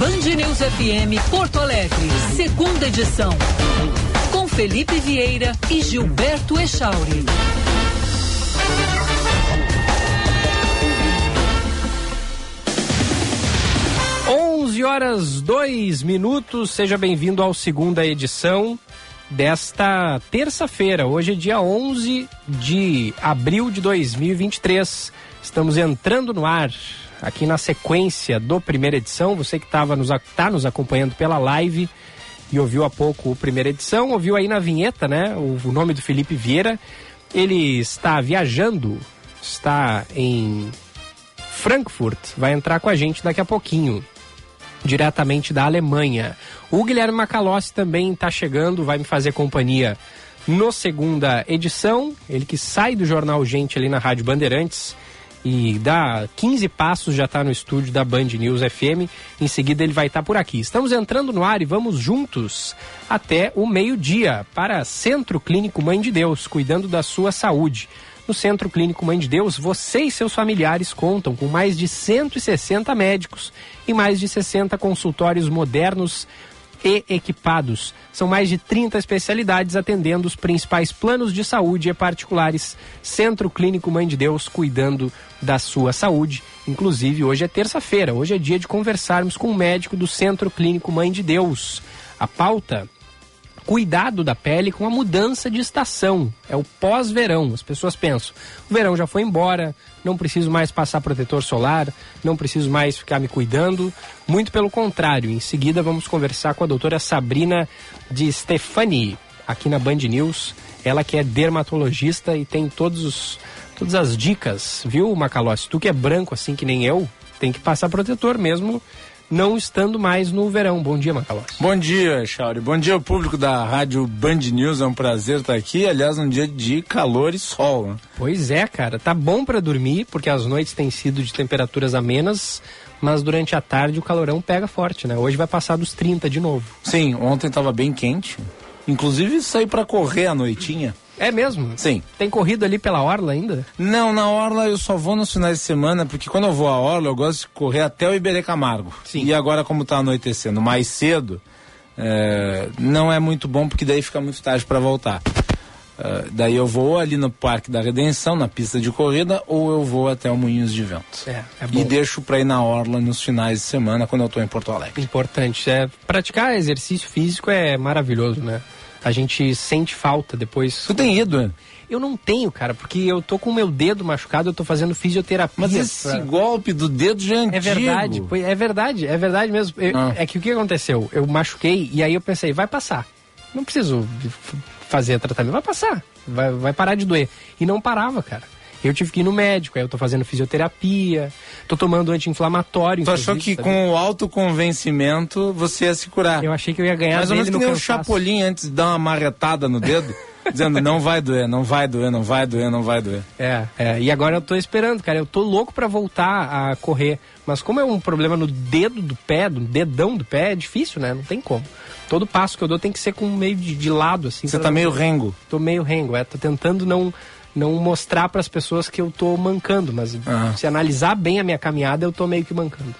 Band News FM Porto Alegre, segunda edição. Com Felipe Vieira e Gilberto Echauri. Onze horas dois minutos. Seja bem-vindo ao segunda edição desta terça-feira. Hoje é dia 11 de abril de 2023. Estamos entrando no ar aqui na sequência do primeira edição. Você que estava nos, tá nos acompanhando pela live e ouviu há pouco a primeira edição, ouviu aí na vinheta, né? O, o nome do Felipe Vieira. Ele está viajando, está em Frankfurt, vai entrar com a gente daqui a pouquinho, diretamente da Alemanha. O Guilherme Macalossi também está chegando, vai me fazer companhia no segunda edição. Ele que sai do Jornal Gente ali na Rádio Bandeirantes e dá 15 passos já está no estúdio da Band News FM. Em seguida ele vai estar tá por aqui. Estamos entrando no ar e vamos juntos até o meio-dia para Centro Clínico Mãe de Deus, cuidando da sua saúde. No Centro Clínico Mãe de Deus, você e seus familiares contam com mais de 160 médicos e mais de 60 consultórios modernos e equipados. São mais de 30 especialidades atendendo os principais planos de saúde e particulares. Centro Clínico Mãe de Deus, cuidando da sua saúde. Inclusive, hoje é terça-feira, hoje é dia de conversarmos com o médico do Centro Clínico Mãe de Deus. A pauta cuidado da pele com a mudança de estação. É o pós-verão. As pessoas pensam: o verão já foi embora, não preciso mais passar protetor solar, não preciso mais ficar me cuidando. Muito pelo contrário. Em seguida, vamos conversar com a doutora Sabrina de Stefani, aqui na Band News. Ela que é dermatologista e tem todos os, todas as dicas, viu, Macalossi? Tu que é branco assim que nem eu, tem que passar protetor mesmo não estando mais no verão. Bom dia, Macalós. Bom dia, Chauri. Bom dia público da Rádio Band News. É um prazer estar aqui. Aliás, um dia de calor e sol. Né? Pois é, cara. Tá bom para dormir, porque as noites têm sido de temperaturas amenas, mas durante a tarde o calorão pega forte, né? Hoje vai passar dos 30 de novo. Sim, ontem estava bem quente. Inclusive saí para correr à noitinha. É mesmo? Sim. Tem corrido ali pela Orla ainda? Não, na Orla eu só vou nos finais de semana, porque quando eu vou à Orla eu gosto de correr até o Iberê Camargo. Sim. E agora, como está anoitecendo mais cedo, é, não é muito bom, porque daí fica muito tarde para voltar. Uh, daí eu vou ali no Parque da Redenção, na pista de corrida, ou eu vou até o Moinhos de Vento. É, é e deixo para ir na Orla nos finais de semana, quando eu estou em Porto Alegre. Importante. É, praticar exercício físico é maravilhoso, né? A gente sente falta depois. Tu tem ido, né? Eu não tenho, cara, porque eu tô com o meu dedo machucado, eu tô fazendo fisioterapia. Mas esse pra... golpe do dedo já é antigo. É verdade, é verdade, é verdade mesmo. Eu, ah. É que o que aconteceu? Eu machuquei e aí eu pensei, vai passar. Não preciso fazer tratamento, vai passar. Vai, vai parar de doer. E não parava, cara. Eu tive que ir no médico, aí eu tô fazendo fisioterapia, tô tomando anti-inflamatório. Tu achou que com o autoconvencimento você ia se curar? Eu achei que eu ia ganhar Mais ou menos que nem o Chapolin antes de dar uma marretada no dedo. dizendo não vai doer, não vai doer, não vai doer, não vai doer. É, é, e agora eu tô esperando, cara, eu tô louco para voltar a correr, mas como é um problema no dedo do pé, do dedão do pé, é difícil, né? Não tem como. Todo passo que eu dou tem que ser com meio de, de lado, assim. Você tá meio rengo? Tô meio rengo, é, tô tentando não não mostrar para as pessoas que eu tô mancando, mas ah. se analisar bem a minha caminhada, eu tô meio que mancando.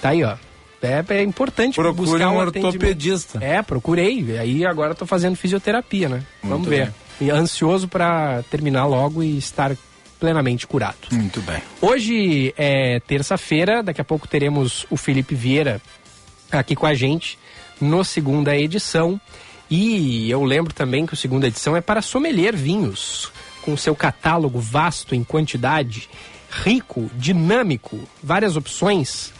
Tá aí, ó. É, é importante Procure buscar um, um ortopedista. É, procurei. Aí agora tô fazendo fisioterapia, né? Muito Vamos ver. Bem. E ansioso para terminar logo e estar plenamente curado. Muito bem. Hoje é terça-feira, daqui a pouco teremos o Felipe Vieira aqui com a gente no segunda edição. E eu lembro também que o segunda edição é para sommelier vinhos, com seu catálogo vasto em quantidade, rico, dinâmico, várias opções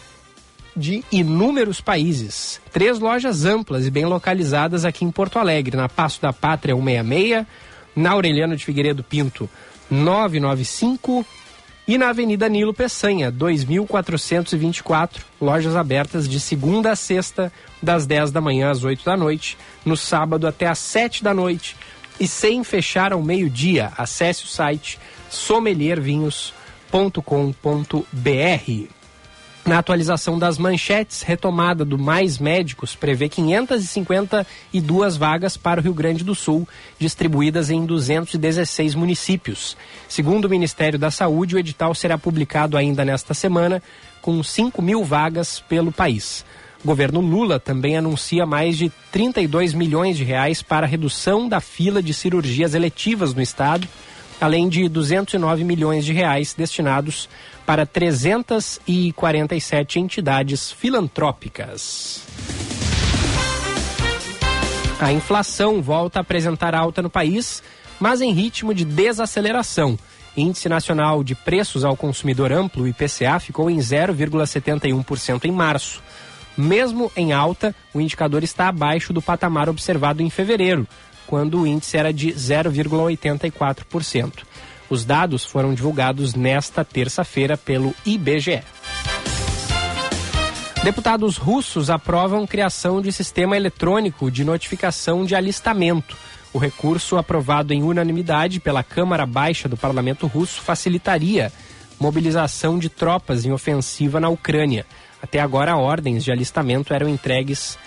de inúmeros países. Três lojas amplas e bem localizadas aqui em Porto Alegre, na Passo da Pátria 166, na Aureliano de Figueiredo Pinto 995 e na Avenida Nilo Peçanha, 2424, lojas abertas de segunda a sexta, das 10 da manhã às 8 da noite, no sábado até às 7 da noite e sem fechar ao meio-dia. Acesse o site sommeliervinhos.com.br. Na atualização das manchetes, retomada do Mais Médicos prevê 552 vagas para o Rio Grande do Sul, distribuídas em 216 municípios. Segundo o Ministério da Saúde, o edital será publicado ainda nesta semana, com 5 mil vagas pelo país. O governo Lula também anuncia mais de 32 milhões de reais para a redução da fila de cirurgias eletivas no estado, além de 209 milhões de reais destinados para 347 entidades filantrópicas. A inflação volta a apresentar alta no país, mas em ritmo de desaceleração. Índice Nacional de Preços ao Consumidor Amplo, IPCA, ficou em 0,71% em março. Mesmo em alta, o indicador está abaixo do patamar observado em fevereiro, quando o índice era de 0,84%. Os dados foram divulgados nesta terça-feira pelo IBGE. Deputados russos aprovam criação de sistema eletrônico de notificação de alistamento. O recurso, aprovado em unanimidade pela Câmara Baixa do Parlamento Russo, facilitaria mobilização de tropas em ofensiva na Ucrânia. Até agora, ordens de alistamento eram entregues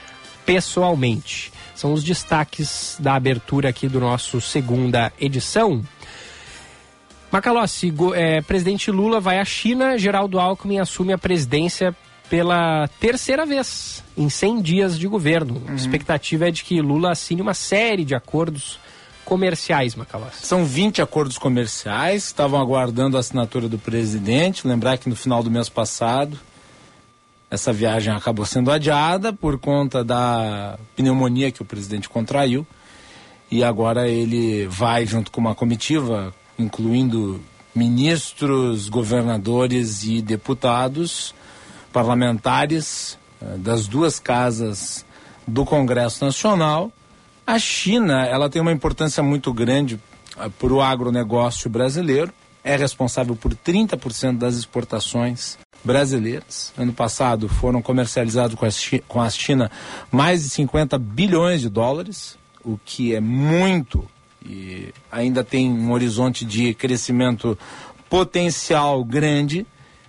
pessoalmente. São os destaques da abertura aqui do nosso segunda edição. Macalossi, é, presidente Lula vai à China, Geraldo Alckmin assume a presidência pela terceira vez em 100 dias de governo. Uhum. A expectativa é de que Lula assine uma série de acordos comerciais, Macalossi. São 20 acordos comerciais, estavam aguardando a assinatura do presidente. Lembrar que no final do mês passado essa viagem acabou sendo adiada por conta da pneumonia que o presidente contraiu. E agora ele vai, junto com uma comitiva, incluindo ministros, governadores e deputados, parlamentares eh, das duas casas do Congresso Nacional. A China, ela tem uma importância muito grande eh, para o agronegócio brasileiro, é responsável por 30% das exportações brasileiras. Ano passado foram comercializados com a, China, com a China mais de 50 bilhões de dólares, o que é muito e ainda tem um horizonte de crescimento potencial grande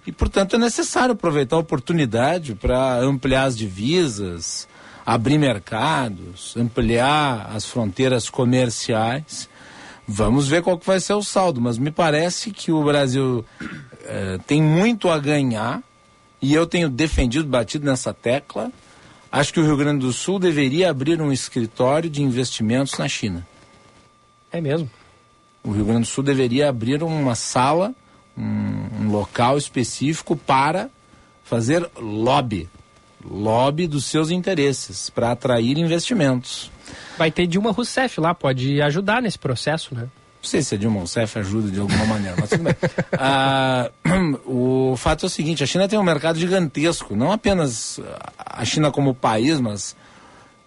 e, portanto, é necessário aproveitar a oportunidade para ampliar as divisas, abrir mercados, ampliar as fronteiras comerciais. Vamos ver qual que vai ser o saldo, mas me parece que o Brasil é, tem muito a ganhar e eu tenho defendido, batido nessa tecla. Acho que o Rio Grande do Sul deveria abrir um escritório de investimentos na China. É mesmo? O Rio Grande do Sul deveria abrir uma sala, um, um local específico para fazer lobby lobby dos seus interesses para atrair investimentos. Vai ter Dilma Rousseff lá, pode ajudar nesse processo, né? Não sei se a Dilma Rousseff ajuda de alguma maneira, mas tudo bem. Ah, o fato é o seguinte, a China tem um mercado gigantesco, não apenas a China como país, mas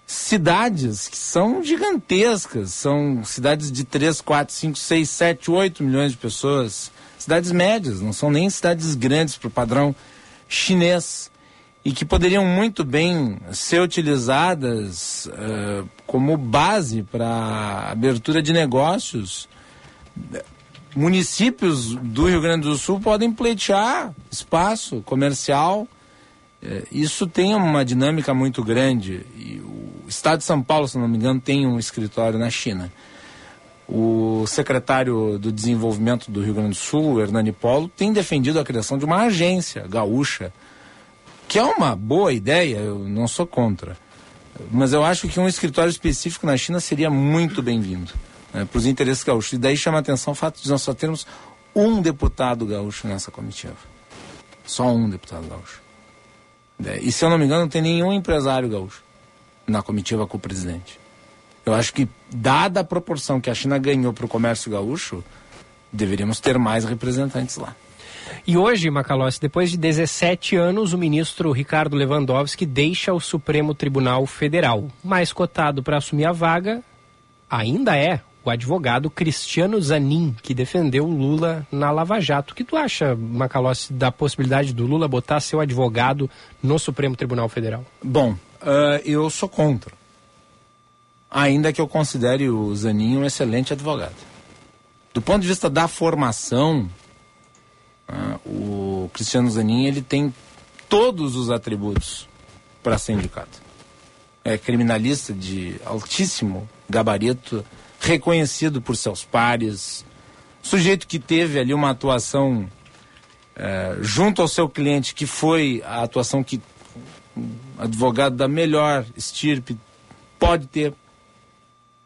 cidades que são gigantescas, são cidades de 3, 4, 5, 6, 7, 8 milhões de pessoas, cidades médias, não são nem cidades grandes para o padrão chinês e que poderiam muito bem ser utilizadas uh, como base para abertura de negócios municípios do Rio Grande do Sul podem pleitear espaço comercial. É, isso tem uma dinâmica muito grande. E o Estado de São Paulo, se não me engano, tem um escritório na China. O secretário do Desenvolvimento do Rio Grande do Sul, Hernani Polo, tem defendido a criação de uma agência gaúcha, que é uma boa ideia, eu não sou contra. Mas eu acho que um escritório específico na China seria muito bem-vindo né, para os interesses gaúchos. E daí chama a atenção o fato de nós só termos um deputado gaúcho nessa comitiva. Só um deputado gaúcho. É, e se eu não me engano, não tem nenhum empresário gaúcho na comitiva com o presidente. Eu acho que, dada a proporção que a China ganhou para o comércio gaúcho, deveríamos ter mais representantes lá. E hoje, Macalossi, depois de 17 anos, o ministro Ricardo Lewandowski deixa o Supremo Tribunal Federal. Mais cotado para assumir a vaga ainda é o advogado Cristiano Zanin, que defendeu o Lula na Lava Jato. O que tu acha, Macalossi, da possibilidade do Lula botar seu advogado no Supremo Tribunal Federal? Bom, uh, eu sou contra. Ainda que eu considere o Zanin um excelente advogado. Do ponto de vista da formação, uh, o Cristiano Zanin ele tem todos os atributos para ser indicado. É criminalista de altíssimo gabarito, reconhecido por seus pares, sujeito que teve ali uma atuação é, junto ao seu cliente, que foi a atuação que um advogado da melhor estirpe pode ter.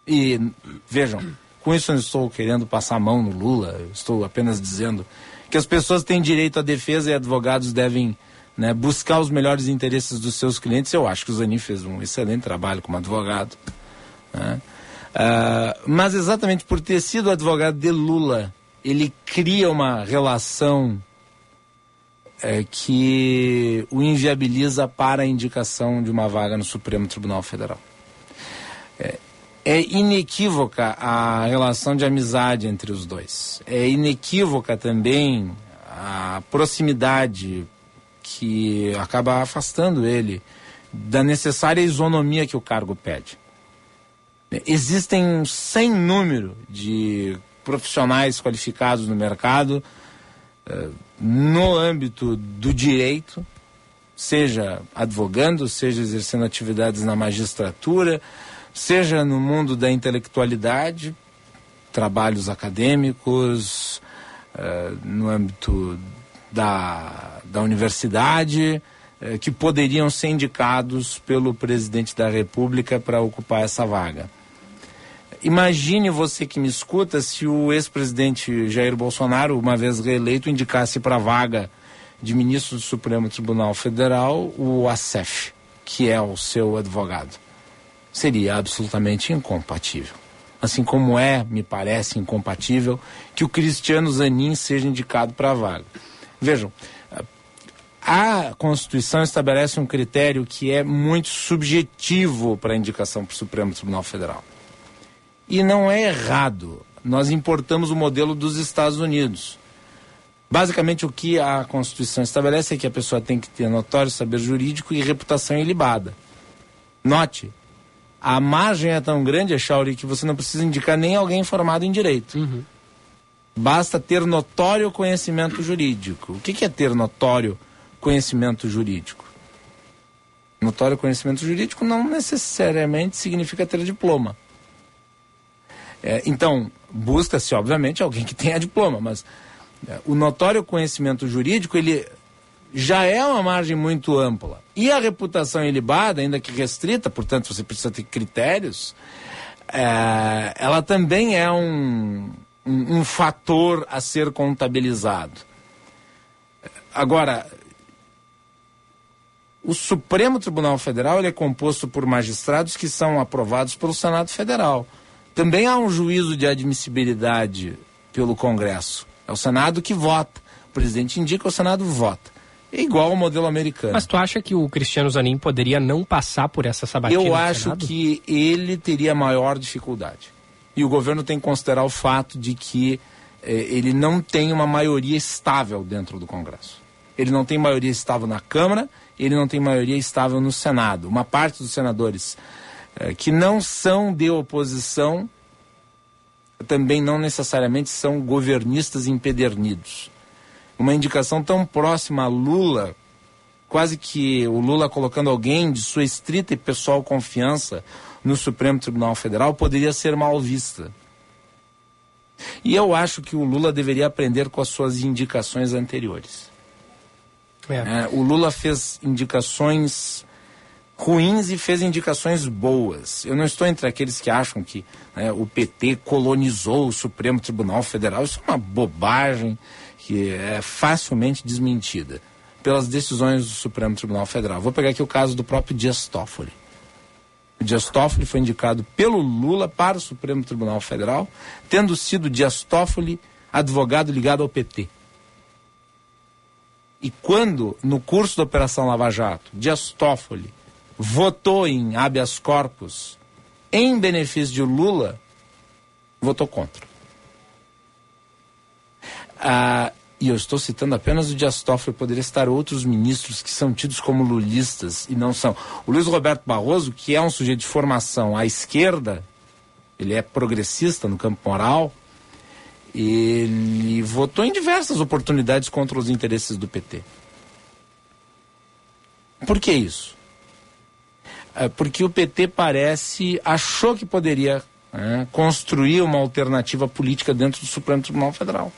E vejam, com isso eu não estou querendo passar a mão no Lula, estou apenas dizendo que as pessoas têm direito à defesa e advogados devem né, buscar os melhores interesses dos seus clientes. Eu acho que o Zanin fez um excelente trabalho como advogado. Né? Uh, mas exatamente por ter sido advogado de Lula, ele cria uma relação é, que o inviabiliza para a indicação de uma vaga no Supremo Tribunal Federal. É, é inequívoca a relação de amizade entre os dois. É inequívoca também a proximidade que acaba afastando ele da necessária isonomia que o cargo pede. Existem um sem número de profissionais qualificados no mercado eh, no âmbito do direito, seja advogando, seja exercendo atividades na magistratura, seja no mundo da intelectualidade, trabalhos acadêmicos, uh, no âmbito da, da universidade, uh, que poderiam ser indicados pelo presidente da República para ocupar essa vaga. Imagine você que me escuta se o ex-presidente Jair Bolsonaro, uma vez reeleito, indicasse para a vaga de ministro do Supremo Tribunal Federal o ASEF, que é o seu advogado seria absolutamente incompatível. Assim como é, me parece, incompatível que o Cristiano Zanin seja indicado para a vaga. Vejam, a Constituição estabelece um critério que é muito subjetivo para a indicação para o Supremo Tribunal Federal. E não é errado. Nós importamos o modelo dos Estados Unidos. Basicamente, o que a Constituição estabelece é que a pessoa tem que ter notório saber jurídico e reputação ilibada. Note, a margem é tão grande, Chauri, que você não precisa indicar nem alguém formado em direito. Uhum. Basta ter notório conhecimento jurídico. O que, que é ter notório conhecimento jurídico? Notório conhecimento jurídico não necessariamente significa ter diploma. É, então, busca-se, obviamente, alguém que tenha diploma, mas é, o notório conhecimento jurídico, ele já é uma margem muito ampla. E a reputação ilibada, ainda que restrita, portanto você precisa ter critérios, é, ela também é um, um, um fator a ser contabilizado. Agora, o Supremo Tribunal Federal ele é composto por magistrados que são aprovados pelo Senado Federal. Também há um juízo de admissibilidade pelo Congresso. É o Senado que vota. O presidente indica, o Senado vota. É igual ao modelo americano. Mas tu acha que o Cristiano Zanin poderia não passar por essa sabatina? Eu acho que ele teria maior dificuldade. E o governo tem que considerar o fato de que eh, ele não tem uma maioria estável dentro do Congresso. Ele não tem maioria estável na Câmara, ele não tem maioria estável no Senado. Uma parte dos senadores eh, que não são de oposição também não necessariamente são governistas empedernidos uma indicação tão próxima a Lula, quase que o Lula colocando alguém de sua estrita e pessoal confiança no Supremo Tribunal Federal, poderia ser mal vista. E eu acho que o Lula deveria aprender com as suas indicações anteriores. É. É, o Lula fez indicações ruins e fez indicações boas. Eu não estou entre aqueles que acham que né, o PT colonizou o Supremo Tribunal Federal. Isso é uma bobagem que é facilmente desmentida pelas decisões do Supremo Tribunal Federal. Vou pegar aqui o caso do próprio Dias Toffoli. O Dias Toffoli foi indicado pelo Lula para o Supremo Tribunal Federal, tendo sido Dias Toffoli advogado ligado ao PT. E quando, no curso da Operação Lava Jato, Dias Toffoli votou em habeas corpus em benefício de Lula, votou contra. Ah, e eu estou citando apenas o Dias Toffoli, poderia estar outros ministros que são tidos como lulistas e não são. O Luiz Roberto Barroso, que é um sujeito de formação à esquerda, ele é progressista no campo moral, ele votou em diversas oportunidades contra os interesses do PT. Por que isso? É porque o PT parece, achou que poderia é, construir uma alternativa política dentro do Supremo Tribunal Federal.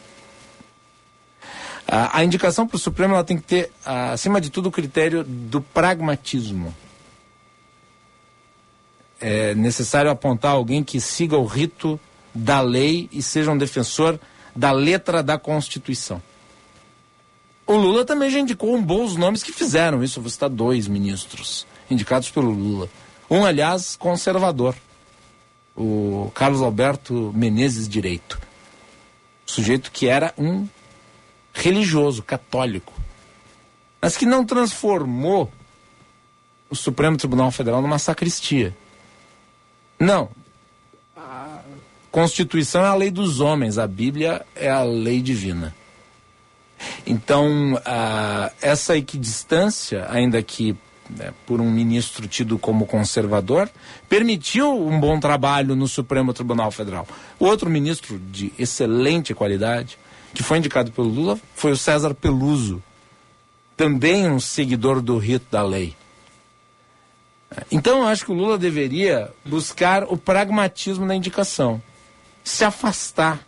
A, indicação para o Supremo ela tem que ter, acima de tudo, o critério do pragmatismo. É necessário apontar alguém que siga o rito da lei e seja um defensor da letra da Constituição. O Lula também já indicou um bons nomes que fizeram isso. Eu vou citar dois ministros indicados pelo Lula. Um, aliás, conservador. O Carlos Alberto Menezes Direito. Sujeito que era um religioso, católico. Mas que não transformou o Supremo Tribunal Federal numa sacristia. Não. A Constituição é a lei dos homens, a Bíblia é a lei divina. Então, uh, essa equidistância, ainda que né, por um ministro tido como conservador, permitiu um bom trabalho no Supremo Tribunal Federal. O outro ministro de excelente qualidade, que foi indicado pelo Lula, foi o César Peluso, também um seguidor do rito da lei. Então, eu acho que o Lula deveria buscar o pragmatismo na indicação, se afastar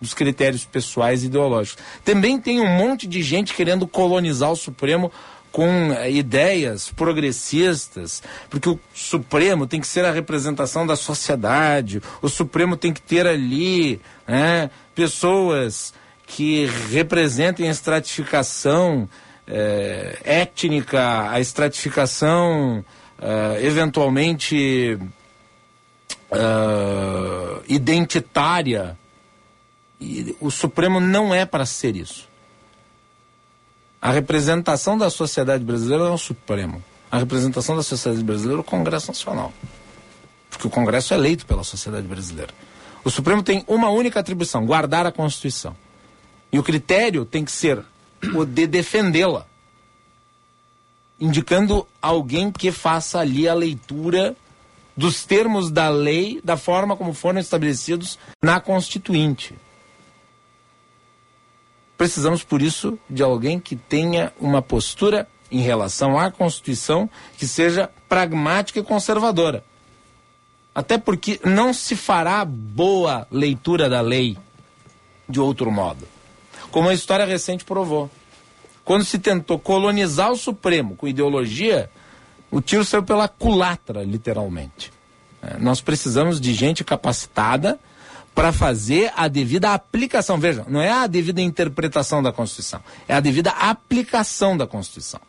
dos critérios pessoais e ideológicos. Também tem um monte de gente querendo colonizar o Supremo com eh, ideias progressistas, porque o Supremo tem que ser a representação da sociedade, o Supremo tem que ter ali né, pessoas que representem a estratificação eh, étnica, a estratificação eh, eventualmente identitária e o Supremo não é para ser isso. A representação da sociedade brasileira é o Supremo. A representação da sociedade brasileira é o Congresso Nacional. Porque o Congresso é eleito pela sociedade brasileira. O Supremo tem uma única atribuição: guardar a Constituição. E o critério tem que ser o de defendê-la, indicando alguém que faça ali a leitura dos termos da lei, da forma como foram estabelecidos na Constituinte. Precisamos, por isso, de alguém que tenha uma postura em relação à Constituição que seja pragmática e conservadora. Até porque não se fará boa leitura da lei de outro modo. Como a história recente provou. Quando se tentou colonizar o Supremo com ideologia, o tiro saiu pela culatra, literalmente. É, nós precisamos de gente capacitada para fazer a devida aplicação. Veja, não é a devida interpretação da Constituição, é a devida aplicação da Constituição.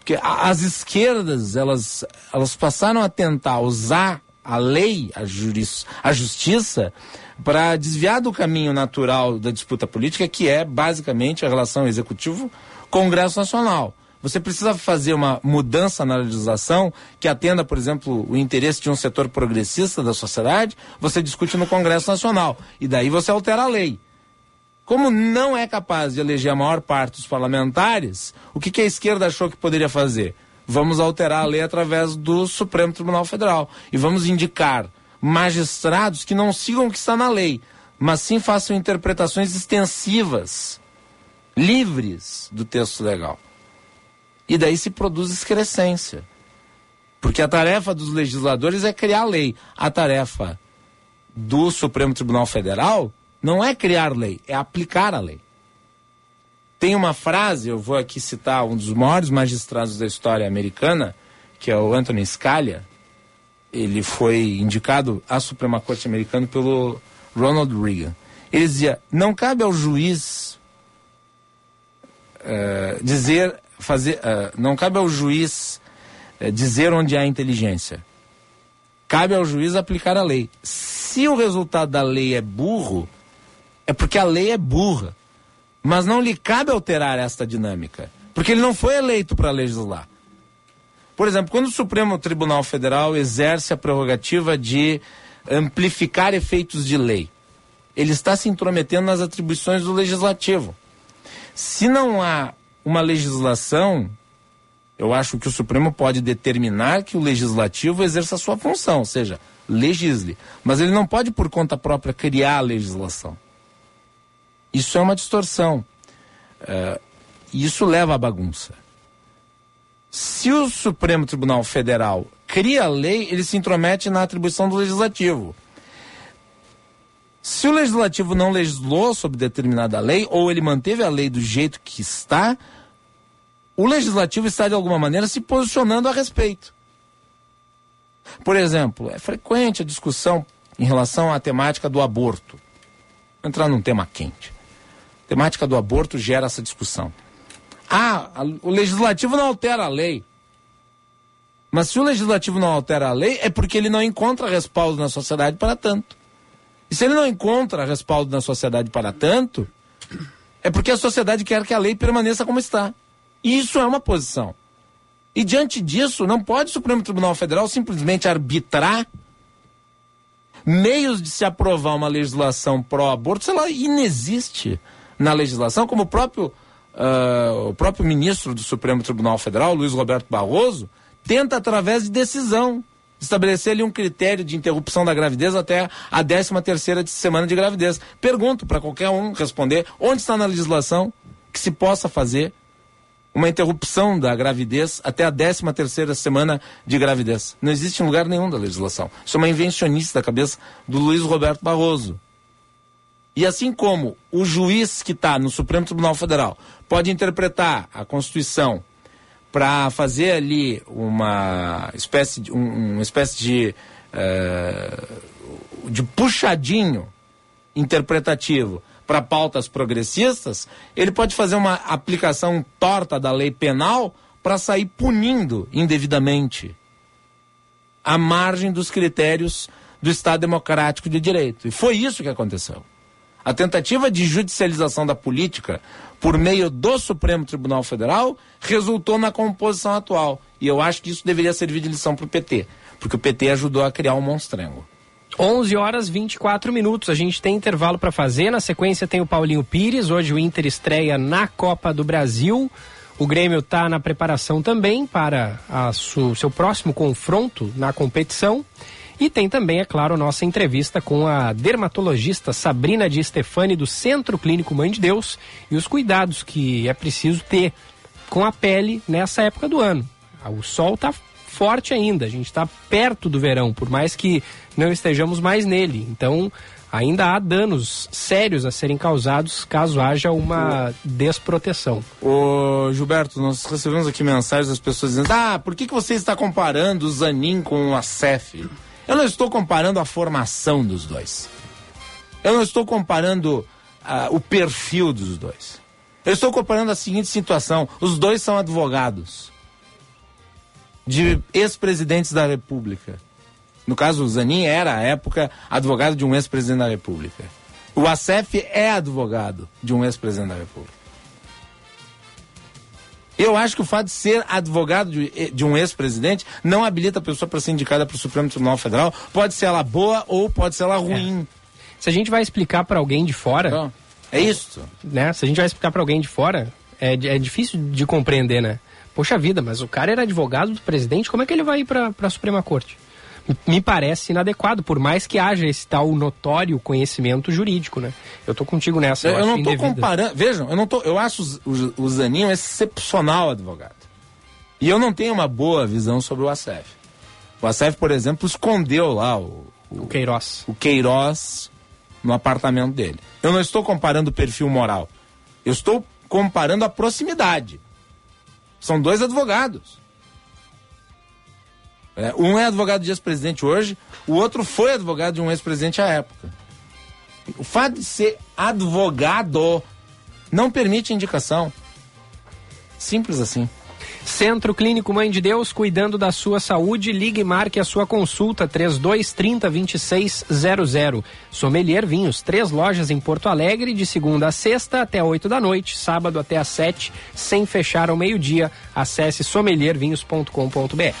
Porque as esquerdas, elas, elas passaram a tentar usar a lei, a, juris, a justiça, para desviar do caminho natural da disputa política, que é basicamente a relação executivo-Congresso Nacional. Você precisa fazer uma mudança na legislação que atenda, por exemplo, o interesse de um setor progressista da sociedade, você discute no Congresso Nacional. E daí você altera a lei. Como não é capaz de eleger a maior parte dos parlamentares, o que, que a esquerda achou que poderia fazer? Vamos alterar a lei através do Supremo Tribunal Federal. E vamos indicar magistrados que não sigam o que está na lei, mas sim façam interpretações extensivas, livres do texto legal. E daí se produz excrescência. Porque a tarefa dos legisladores é criar lei. A tarefa do Supremo Tribunal Federal não é criar lei, é aplicar a lei. Tem uma frase, eu vou aqui citar um dos maiores magistrados da história americana, que é o Anthony Scalia. Ele foi indicado à Suprema Corte americana pelo Ronald Reagan. Ele dizia: não cabe ao juiz uh, dizer fazer, uh, não cabe ao juiz uh, dizer onde há inteligência. Cabe ao juiz aplicar a lei. Se o resultado da lei é burro, é porque a lei é burra. Mas não lhe cabe alterar esta dinâmica, porque ele não foi eleito para legislar. Por exemplo, quando o Supremo Tribunal Federal exerce a prerrogativa de amplificar efeitos de lei, ele está se intrometendo nas atribuições do legislativo. Se não há uma legislação, eu acho que o Supremo pode determinar que o legislativo exerça a sua função, ou seja, legisle. Mas ele não pode, por conta própria, criar a legislação. Isso é uma distorção. Uh, isso leva à bagunça. Se o Supremo Tribunal Federal cria a lei, ele se intromete na atribuição do legislativo. Se o legislativo não legislou sobre determinada lei, ou ele manteve a lei do jeito que está, o legislativo está de alguma maneira se posicionando a respeito. Por exemplo, é frequente a discussão em relação à temática do aborto. Vou entrar num tema quente. A temática do aborto gera essa discussão. Ah, o legislativo não altera a lei. Mas se o legislativo não altera a lei, é porque ele não encontra respaldo na sociedade para tanto. E se ele não encontra respaldo na sociedade para tanto, é porque a sociedade quer que a lei permaneça como está. Isso é uma posição. E diante disso, não pode o Supremo Tribunal Federal simplesmente arbitrar meios de se aprovar uma legislação pró-aborto, sei lá, inexiste na legislação, como o próprio, uh, o próprio ministro do Supremo Tribunal Federal, Luiz Roberto Barroso, tenta através de decisão estabelecer ali um critério de interrupção da gravidez até a 13 terceira semana de gravidez. Pergunto para qualquer um responder onde está na legislação que se possa fazer uma interrupção da gravidez até a 13 terceira semana de gravidez. Não existe em lugar nenhum da legislação. Isso é uma invencionista da cabeça do Luiz Roberto Barroso. E assim como o juiz que está no Supremo Tribunal Federal pode interpretar a Constituição para fazer ali uma espécie de, um, uma espécie de, uh, de puxadinho interpretativo para pautas progressistas, ele pode fazer uma aplicação torta da lei penal para sair punindo indevidamente à margem dos critérios do Estado Democrático de Direito. E foi isso que aconteceu. A tentativa de judicialização da política por meio do Supremo Tribunal Federal resultou na composição atual. E eu acho que isso deveria servir de lição para o PT, porque o PT ajudou a criar um monstrengo. 11 horas 24 minutos. A gente tem intervalo para fazer. Na sequência tem o Paulinho Pires. Hoje o Inter estreia na Copa do Brasil. O Grêmio está na preparação também para su, seu próximo confronto na competição. E tem também, é claro, nossa entrevista com a dermatologista Sabrina de Stefani do Centro Clínico Mãe de Deus e os cuidados que é preciso ter com a pele nessa época do ano. O sol está forte ainda, a gente está perto do verão, por mais que não estejamos mais nele. Então, ainda há danos sérios a serem causados caso haja uma desproteção. Ô Gilberto, nós recebemos aqui mensagens das pessoas dizendo: Ah, por que, que você está comparando o Zanin com a CEF? Eu não estou comparando a formação dos dois. Eu não estou comparando uh, o perfil dos dois. Eu estou comparando a seguinte situação: os dois são advogados de ex-presidentes da República. No caso, o Zanin era, à época, advogado de um ex-presidente da República. O Acef é advogado de um ex-presidente da República. Eu acho que o fato de ser advogado de, de um ex-presidente não habilita a pessoa para ser indicada para o Supremo Tribunal Federal. Pode ser ela boa ou pode ser ela ruim. É. Se a gente vai explicar para alguém de fora. Então, é isso. Né? Se a gente vai explicar para alguém de fora, é, é difícil de compreender, né? Poxa vida, mas o cara era advogado do presidente, como é que ele vai ir para a Suprema Corte? me parece inadequado, por mais que haja esse tal notório conhecimento jurídico, né? Eu tô contigo nessa. Eu, eu não tô comparando. Vejam, eu não tô. Eu acho o, Zaninho um excepcional advogado. E eu não tenho uma boa visão sobre o Acef. O Acef, por exemplo, escondeu lá o, o, o Queiroz. O Queiroz no apartamento dele. Eu não estou comparando o perfil moral. Eu estou comparando a proximidade. São dois advogados. É, um é advogado de ex-presidente hoje, o outro foi advogado de um ex-presidente à época. O fato de ser advogado não permite indicação. Simples assim. Centro Clínico Mãe de Deus, cuidando da sua saúde, ligue e marque a sua consulta 3230 2600. Sommelier Vinhos, três lojas em Porto Alegre, de segunda a sexta até 8 da noite, sábado até às 7, sem fechar ao meio-dia. Acesse sommeliervinhos.com.br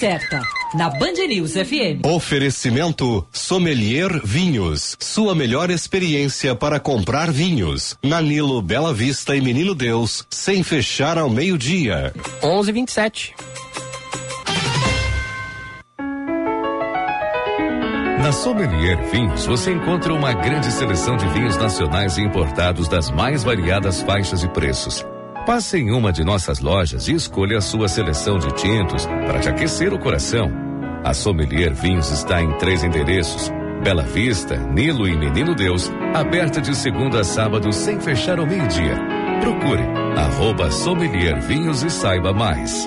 certa, na Band News FM. Oferecimento Sommelier Vinhos. Sua melhor experiência para comprar vinhos. Nanilo Bela Vista e Menino Deus, sem fechar ao meio-dia. 11:27. Na Sommelier Vinhos você encontra uma grande seleção de vinhos nacionais e importados das mais variadas faixas e preços Passe em uma de nossas lojas e escolha a sua seleção de tintos para te aquecer o coração. A Sommelier Vinhos está em três endereços: Bela Vista, Nilo e Menino Deus, aberta de segunda a sábado sem fechar ao meio-dia. Procure arroba Sommelier Vinhos e saiba mais.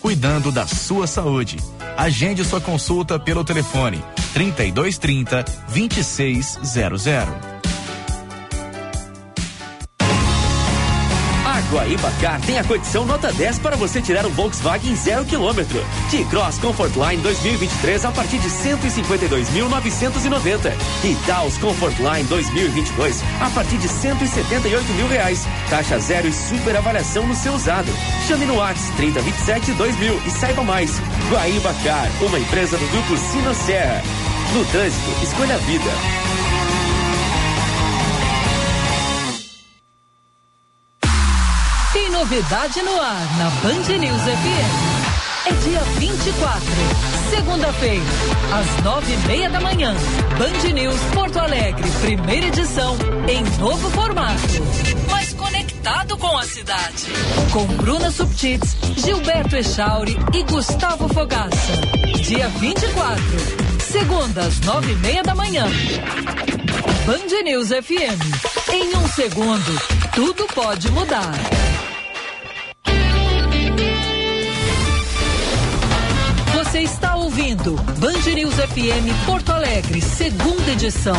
cuidando da sua saúde. Agende sua consulta pelo telefone 3230 2600. Guaíba Car tem a condição nota 10 para você tirar um Volkswagen zero quilômetro. T-Cross Comfortline 2023 a partir de 152.990. E Taos Comfortline 2022 a partir de 178 mil reais. Taxa zero e super avaliação no seu usado. Chame no WhatsApp 3027 2000 e saiba mais. Guaíba Car, uma empresa do grupo Sinosserra. No trânsito, escolha a vida. Novidade no ar na Band News FM. É dia 24, segunda-feira, às nove e meia da manhã. Band News Porto Alegre, primeira edição, em novo formato. Mas conectado com a cidade. Com Bruna Subtits, Gilberto Echauri e Gustavo Fogaça. Dia 24, segunda, às nove e meia da manhã. Band News FM. Em um segundo, tudo pode mudar. Você está ouvindo Band News FM Porto Alegre, segunda edição.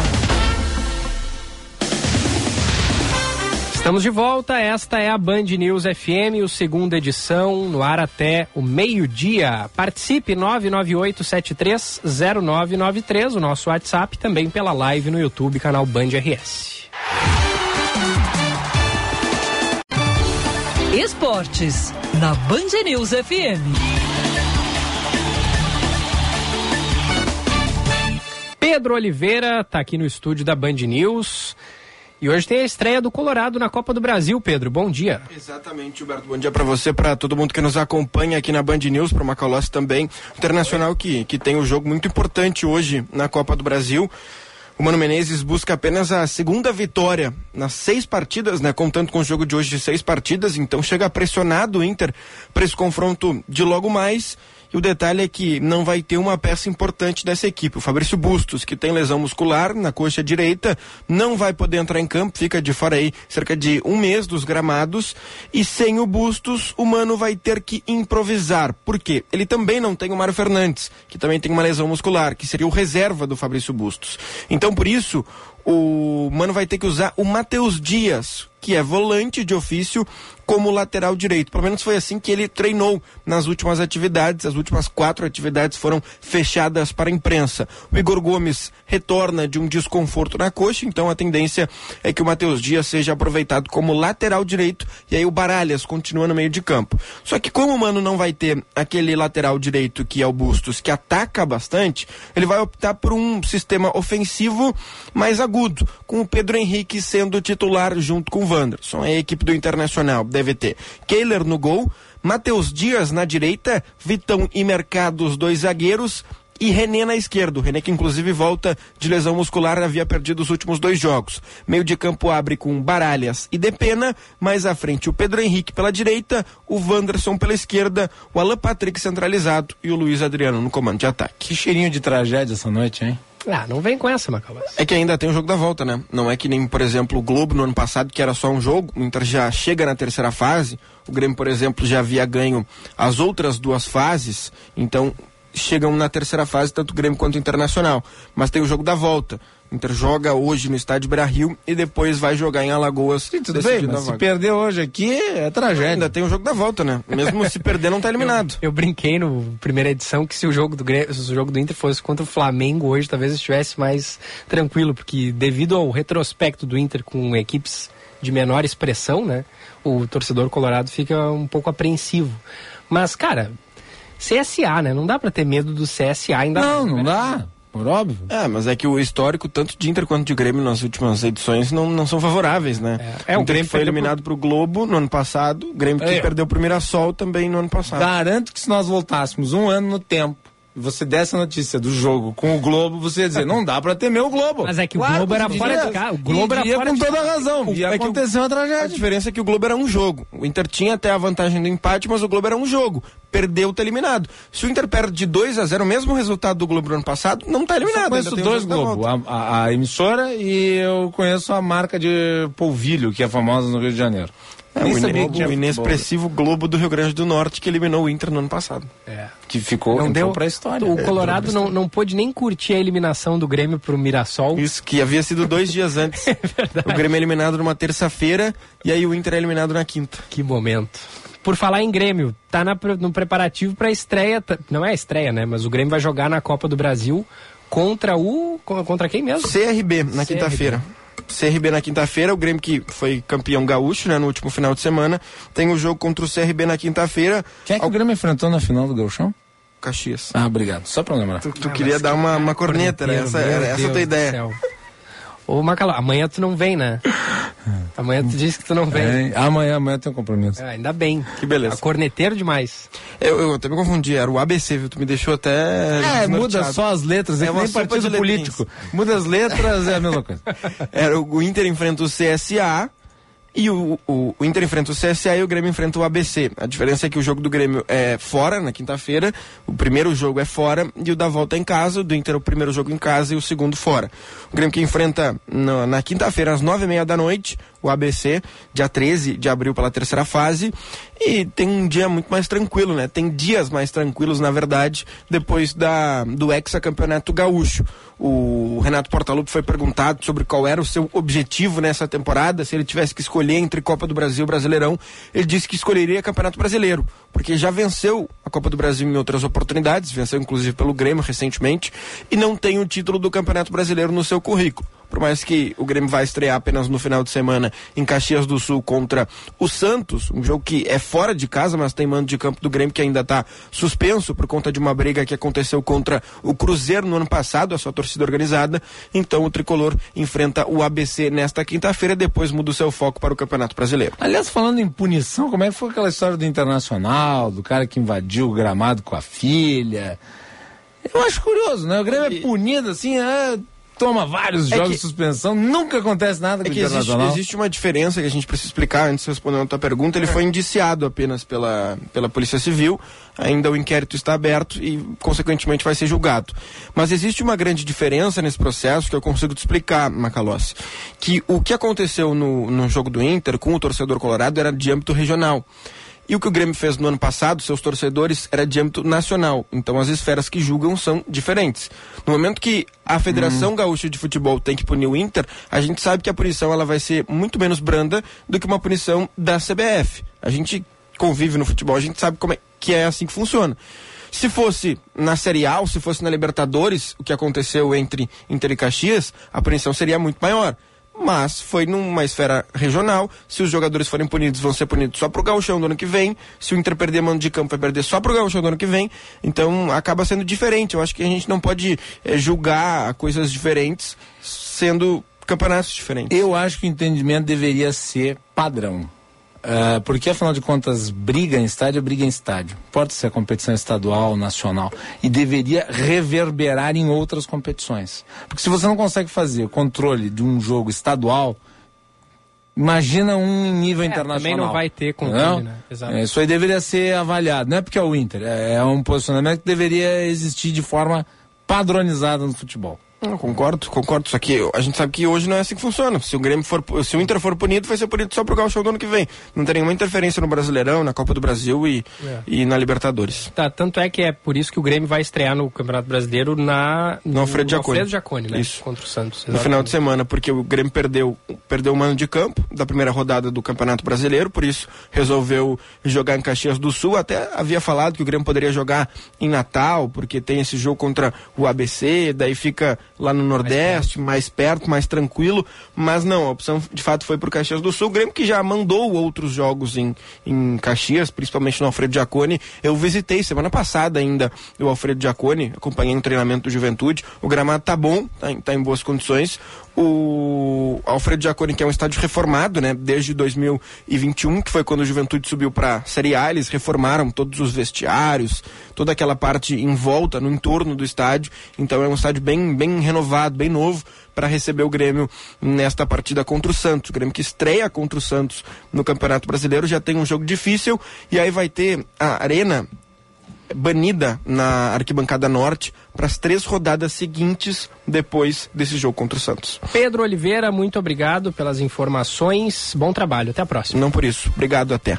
Estamos de volta, esta é a Band News FM, o segunda edição, no ar até o meio-dia. Participe 998730993, o nosso WhatsApp, também pela live no YouTube, canal Band RS. Esportes, na Band News FM. Pedro Oliveira está aqui no estúdio da Band News. E hoje tem a estreia do Colorado na Copa do Brasil, Pedro. Bom dia. Exatamente, Gilberto. Bom dia para você, para todo mundo que nos acompanha aqui na Band News, para o Macalossi também. Internacional que, que tem um jogo muito importante hoje na Copa do Brasil. O Mano Menezes busca apenas a segunda vitória nas seis partidas, né? Contando com o jogo de hoje de seis partidas, então chega pressionado o Inter para esse confronto de logo mais. E o detalhe é que não vai ter uma peça importante dessa equipe. O Fabrício Bustos, que tem lesão muscular na coxa direita, não vai poder entrar em campo, fica de fora aí cerca de um mês dos gramados. E sem o Bustos, o Mano vai ter que improvisar. Por quê? Ele também não tem o Mário Fernandes, que também tem uma lesão muscular, que seria o reserva do Fabrício Bustos. Então, por isso, o Mano vai ter que usar o Matheus Dias, que é volante de ofício, como lateral direito. Pelo menos foi assim que ele treinou nas últimas atividades. As últimas quatro atividades foram fechadas para a imprensa. O Igor Gomes retorna de um desconforto na coxa, então a tendência é que o Matheus Dias seja aproveitado como lateral direito e aí o Baralhas continua no meio de campo. Só que como o Mano não vai ter aquele lateral direito que é o Bustos, que ataca bastante, ele vai optar por um sistema ofensivo mais agudo, com o Pedro Henrique sendo titular junto com Wanderson. É a equipe do Internacional deve ter Kehler no gol, Matheus Dias na direita, Vitão e Mercado, os dois zagueiros, e René na esquerda. René que inclusive volta de lesão muscular, havia perdido os últimos dois jogos. Meio de campo abre com Baralhas e Depena, mais à frente o Pedro Henrique pela direita, o Wanderson pela esquerda, o Alan Patrick centralizado e o Luiz Adriano no comando de ataque. Que cheirinho de tragédia essa noite, hein? Ah, não vem com essa, Macalás. É que ainda tem o jogo da volta, né? Não é que nem, por exemplo, o Globo no ano passado, que era só um jogo, o Inter já chega na terceira fase, o Grêmio, por exemplo, já havia ganho as outras duas fases, então chegam na terceira fase, tanto o Grêmio quanto o Internacional. Mas tem o jogo da volta. O Inter joga hoje no estádio Beira-Rio e depois vai jogar em Alagoas. Sim, tudo bem, mas se perder hoje aqui é tragédia. Ainda tem o jogo da volta, né? Mesmo se perder, não tá eliminado. Eu, eu, brinquei no primeira edição que se o jogo do Grêmio, se o jogo do Inter fosse contra o Flamengo hoje, talvez estivesse mais tranquilo, porque devido ao retrospecto do Inter com equipes de menor expressão, né? O torcedor colorado fica um pouco apreensivo. Mas, cara, CSA, né? Não dá para ter medo do CSA ainda. Não, mais, não né? dá. Por óbvio. É, mas é que o histórico, tanto de Inter quanto de Grêmio nas últimas edições, não, não são favoráveis, né? É, é o Grêmio foi eliminado pro... pro Globo no ano passado, o Grêmio que é. perdeu o primeiro Sol também no ano passado. Garanto que se nós voltássemos um ano no tempo você desse a notícia do jogo com o Globo, você ia dizer, não dá pra temer o Globo. Mas é que o claro, Globo era fora de casa. O Globo era fora com de toda a razão. Ia é acontecer uma tragédia. A diferença é que o Globo era um jogo. O Inter tinha até a vantagem do empate, mas o Globo era um jogo. Perdeu, tá eliminado. Se o Inter perde de 2 a 0 o mesmo resultado do Globo do ano passado, não tá eliminado. Eu conheço dois Globo, a, a, a, emissora e eu conheço a marca de polvilho, que é famosa no Rio de Janeiro. É, o, Globo, o inexpressivo Globo do Rio Grande do Norte que eliminou o Inter no ano passado. É. Que ficou, não deu para a história. O é, Colorado não, não pôde nem curtir a eliminação do Grêmio pro Mirassol. Isso, que havia sido dois dias antes. é o Grêmio é eliminado numa terça-feira e aí o Inter é eliminado na quinta. Que momento. Por falar em Grêmio, tá na, no preparativo para a estreia, não é a estreia, né? Mas o Grêmio vai jogar na Copa do Brasil contra o. Contra quem mesmo? CRB, na quinta-feira. CRB na quinta-feira, o Grêmio que foi campeão gaúcho, né, no último final de semana, tem o jogo contra o CRB na quinta-feira. Quem é que o Grêmio enfrentou na final do Gauchão? Caxias. Ah, obrigado. Só pra lembrar. Tu, tu ah, queria dar uma, uma corneta, né? Essa, era essa a tua ideia. Ô, Macaló, amanhã tu não vem, né? Amanhã tu disse que tu não vem. É, amanhã, amanhã tem um compromisso. É, ainda bem. Que beleza. A corneteiro demais. Eu, eu até me confundi, era o ABC, viu? Tu me deixou até. É, muda só as letras, é, é nem partido político. Muda as letras, é a mesma coisa. Era o Inter enfrenta o CSA e o, o, o, Inter enfrenta o CSA e o Grêmio enfrenta o ABC. A diferença é que o jogo do Grêmio é fora, na quinta-feira. O primeiro jogo é fora e o da volta é em casa. O do Inter é o primeiro jogo em casa e o segundo fora. O Grêmio que enfrenta no, na quinta-feira, às nove e meia da noite, o ABC, dia 13 de abril pela terceira fase. E tem um dia muito mais tranquilo, né? Tem dias mais tranquilos, na verdade, depois da, do hexacampeonato gaúcho. O Renato Portaluppi foi perguntado sobre qual era o seu objetivo nessa temporada, se ele tivesse que escolher entre Copa do Brasil e Brasileirão. Ele disse que escolheria Campeonato Brasileiro, porque já venceu a Copa do Brasil em outras oportunidades, venceu inclusive pelo Grêmio recentemente, e não tem o título do Campeonato Brasileiro no seu currículo por mais que o Grêmio vai estrear apenas no final de semana em Caxias do Sul contra o Santos, um jogo que é fora de casa, mas tem mando de campo do Grêmio que ainda está suspenso por conta de uma briga que aconteceu contra o Cruzeiro no ano passado, a sua torcida organizada. Então o tricolor enfrenta o ABC nesta quinta-feira, depois muda o seu foco para o Campeonato Brasileiro. Aliás, falando em punição, como é que foi aquela história do Internacional, do cara que invadiu o gramado com a filha? Eu acho curioso, né? O Grêmio é punido assim, é toma vários é jogos de suspensão, nunca acontece nada com é que existe, existe, uma diferença que a gente precisa explicar antes de responder a tua pergunta. Ele é. foi indiciado apenas pela, pela Polícia Civil, ainda o inquérito está aberto e, consequentemente, vai ser julgado. Mas existe uma grande diferença nesse processo que eu consigo te explicar, Macalossi, que o que aconteceu no, no jogo do Inter com o torcedor colorado era de âmbito regional. E o que o Grêmio fez no ano passado, seus torcedores, era de âmbito nacional. Então as esferas que julgam são diferentes. No momento que a Federação hum. Gaúcha de Futebol tem que punir o Inter, a gente sabe que a punição ela vai ser muito menos branda do que uma punição da CBF. A gente convive no futebol, a gente sabe como é que é assim que funciona. Se fosse na Série A ou se fosse na Libertadores, o que aconteceu entre Inter e Caxias, a punição seria muito maior mas foi numa esfera regional. Se os jogadores forem punidos, vão ser punidos só pro gauchão do ano que vem. Se o Inter perder mando de campo, vai perder só pro gauchão do ano que vem. Então acaba sendo diferente. Eu acho que a gente não pode é, julgar coisas diferentes sendo campeonatos diferentes. Eu acho que o entendimento deveria ser padrão. Uh, porque afinal de contas, briga em estádio é briga em estádio. Pode ser competição estadual, nacional. E deveria reverberar em outras competições. Porque se você não consegue fazer o controle de um jogo estadual, imagina um em nível é, internacional. Também não vai ter controle, né? Exato. É, isso aí deveria ser avaliado. Não é porque é o Inter, é, é um posicionamento que deveria existir de forma padronizada no futebol. Não, concordo, concordo. Só que a gente sabe que hoje não é assim que funciona. Se o Grêmio for, se o Inter for punido, vai ser punido só pro Gauchão do ano que vem. Não tem nenhuma interferência no Brasileirão, na Copa do Brasil e, É. e na Libertadores. Tá, tanto é que é por isso que o Grêmio vai estrear no Campeonato Brasileiro na No Alfredo Jaconi. Alfredo Jaconi, né? Isso. Contra o Santos. No final de semana, porque o Grêmio perdeu, perdeu um ano de campo da primeira rodada do Campeonato Brasileiro, por isso resolveu jogar em Caxias do Sul. Até havia falado que o Grêmio poderia jogar em Natal, porque tem esse jogo contra o ABC, daí fica lá no Nordeste, mais perto, mais tranquilo. Mas não, a opção de fato foi pro Caxias do Sul. O Grêmio que já mandou outros jogos em, em Caxias, principalmente no Alfredo Giacone. Eu visitei semana passada ainda o Alfredo Giacone, acompanhei um treinamento do Juventude. O gramado tá bom, tá, tá em boas condições. O Alfredo Giacone, que é um estádio reformado, né, desde 2021, que foi quando o Juventude subiu para Série A, eles reformaram todos os vestiários, toda aquela parte em volta, no entorno do estádio. Então é um estádio bem, bem renovado, bem novo para receber o Grêmio nesta partida contra o Santos. O Grêmio que estreia contra o Santos no Campeonato Brasileiro já tem um jogo difícil e aí vai ter a Arena banida na arquibancada norte para as três rodadas seguintes depois desse jogo contra o Santos. Pedro Oliveira, muito obrigado pelas informações. Bom trabalho. Até a próxima. Não por isso. Obrigado, até.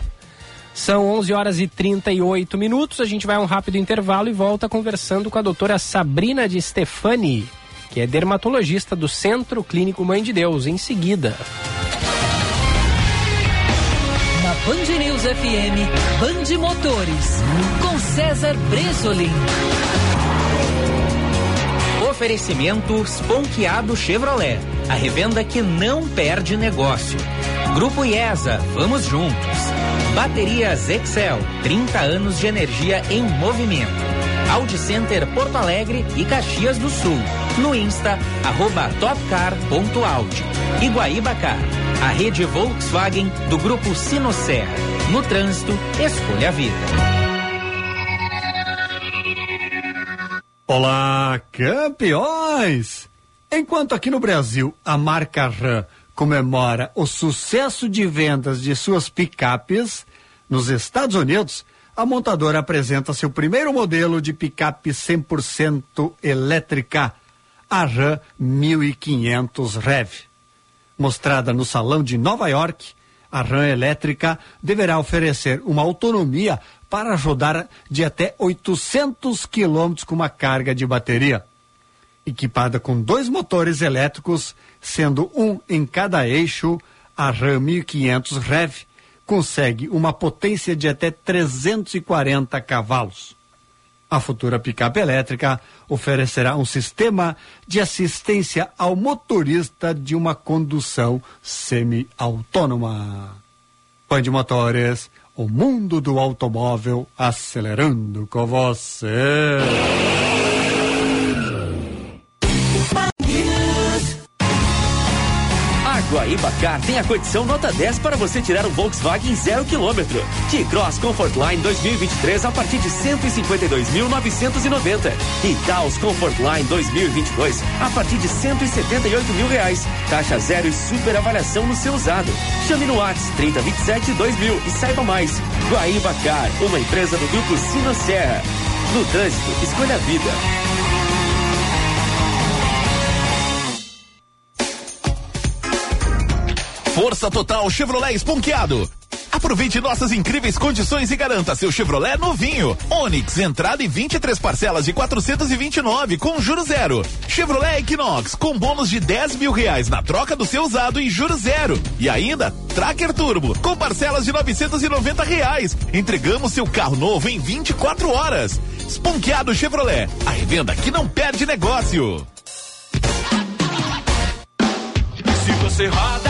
São 11 horas e 38 minutos. A gente vai a um rápido intervalo e volta conversando com a doutora Sabrina de Stefani, que é dermatologista do Centro Clínico Mãe de Deus. Em seguida. Na Band News FM, Band Motores, com César Bresolim. Oferecimento Sponkeado Chevrolet, a revenda que não perde negócio. Grupo IESA, vamos juntos. Baterias Excel, 30 anos de energia em movimento. Audi Center Porto Alegre e Caxias do Sul. No Insta, arroba topcar.audi. Iguaíba Car, a rede Volkswagen do Grupo Sinosserra. No trânsito, escolha a vida. Olá, campeões! Enquanto aqui no Brasil a marca Ram comemora o sucesso de vendas de suas picapes, nos Estados Unidos a montadora apresenta seu primeiro modelo de picape 100% elétrica, a Ram 1500 Rev. Mostrada no Salão de Nova York, a RAM elétrica deverá oferecer uma autonomia para rodar de até 800 quilômetros com uma carga de bateria. Equipada com dois motores elétricos, sendo um em cada eixo, a RAM 1500 Rev consegue uma potência de até 340 cavalos. A futura picape elétrica oferecerá um sistema de assistência ao motorista de uma condução semi-autônoma. Band Motores, o mundo do automóvel acelerando com você. Guaíba Car tem a condição nota 10 para você tirar um Volkswagen zero quilômetro. T-Cross Comfortline 2023 a partir de 152.990. E Taos Comfortline 2022 a partir de 178 mil reais. Taxa zero e super avaliação no seu usado. Chame no WhatsApp 3027 2000 e saiba mais. Guaíba Car, uma empresa do grupo Sinosserra. No trânsito, escolha a vida. Força Total Chevrolet Esponqueado. Aproveite nossas incríveis condições e garanta seu Chevrolet novinho. Onix, entrada e 23 parcelas de 429 com juros zero. Chevrolet Equinox com bônus de 10 mil reais na troca do seu usado em juros zero. E ainda, Tracker Turbo com parcelas de 990 reais. Entregamos seu carro novo em 24 horas. Esponqueado Chevrolet, a revenda que não perde negócio. Se você roda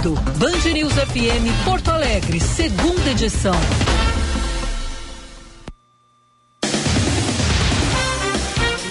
Band News FM Porto Alegre, segunda edição.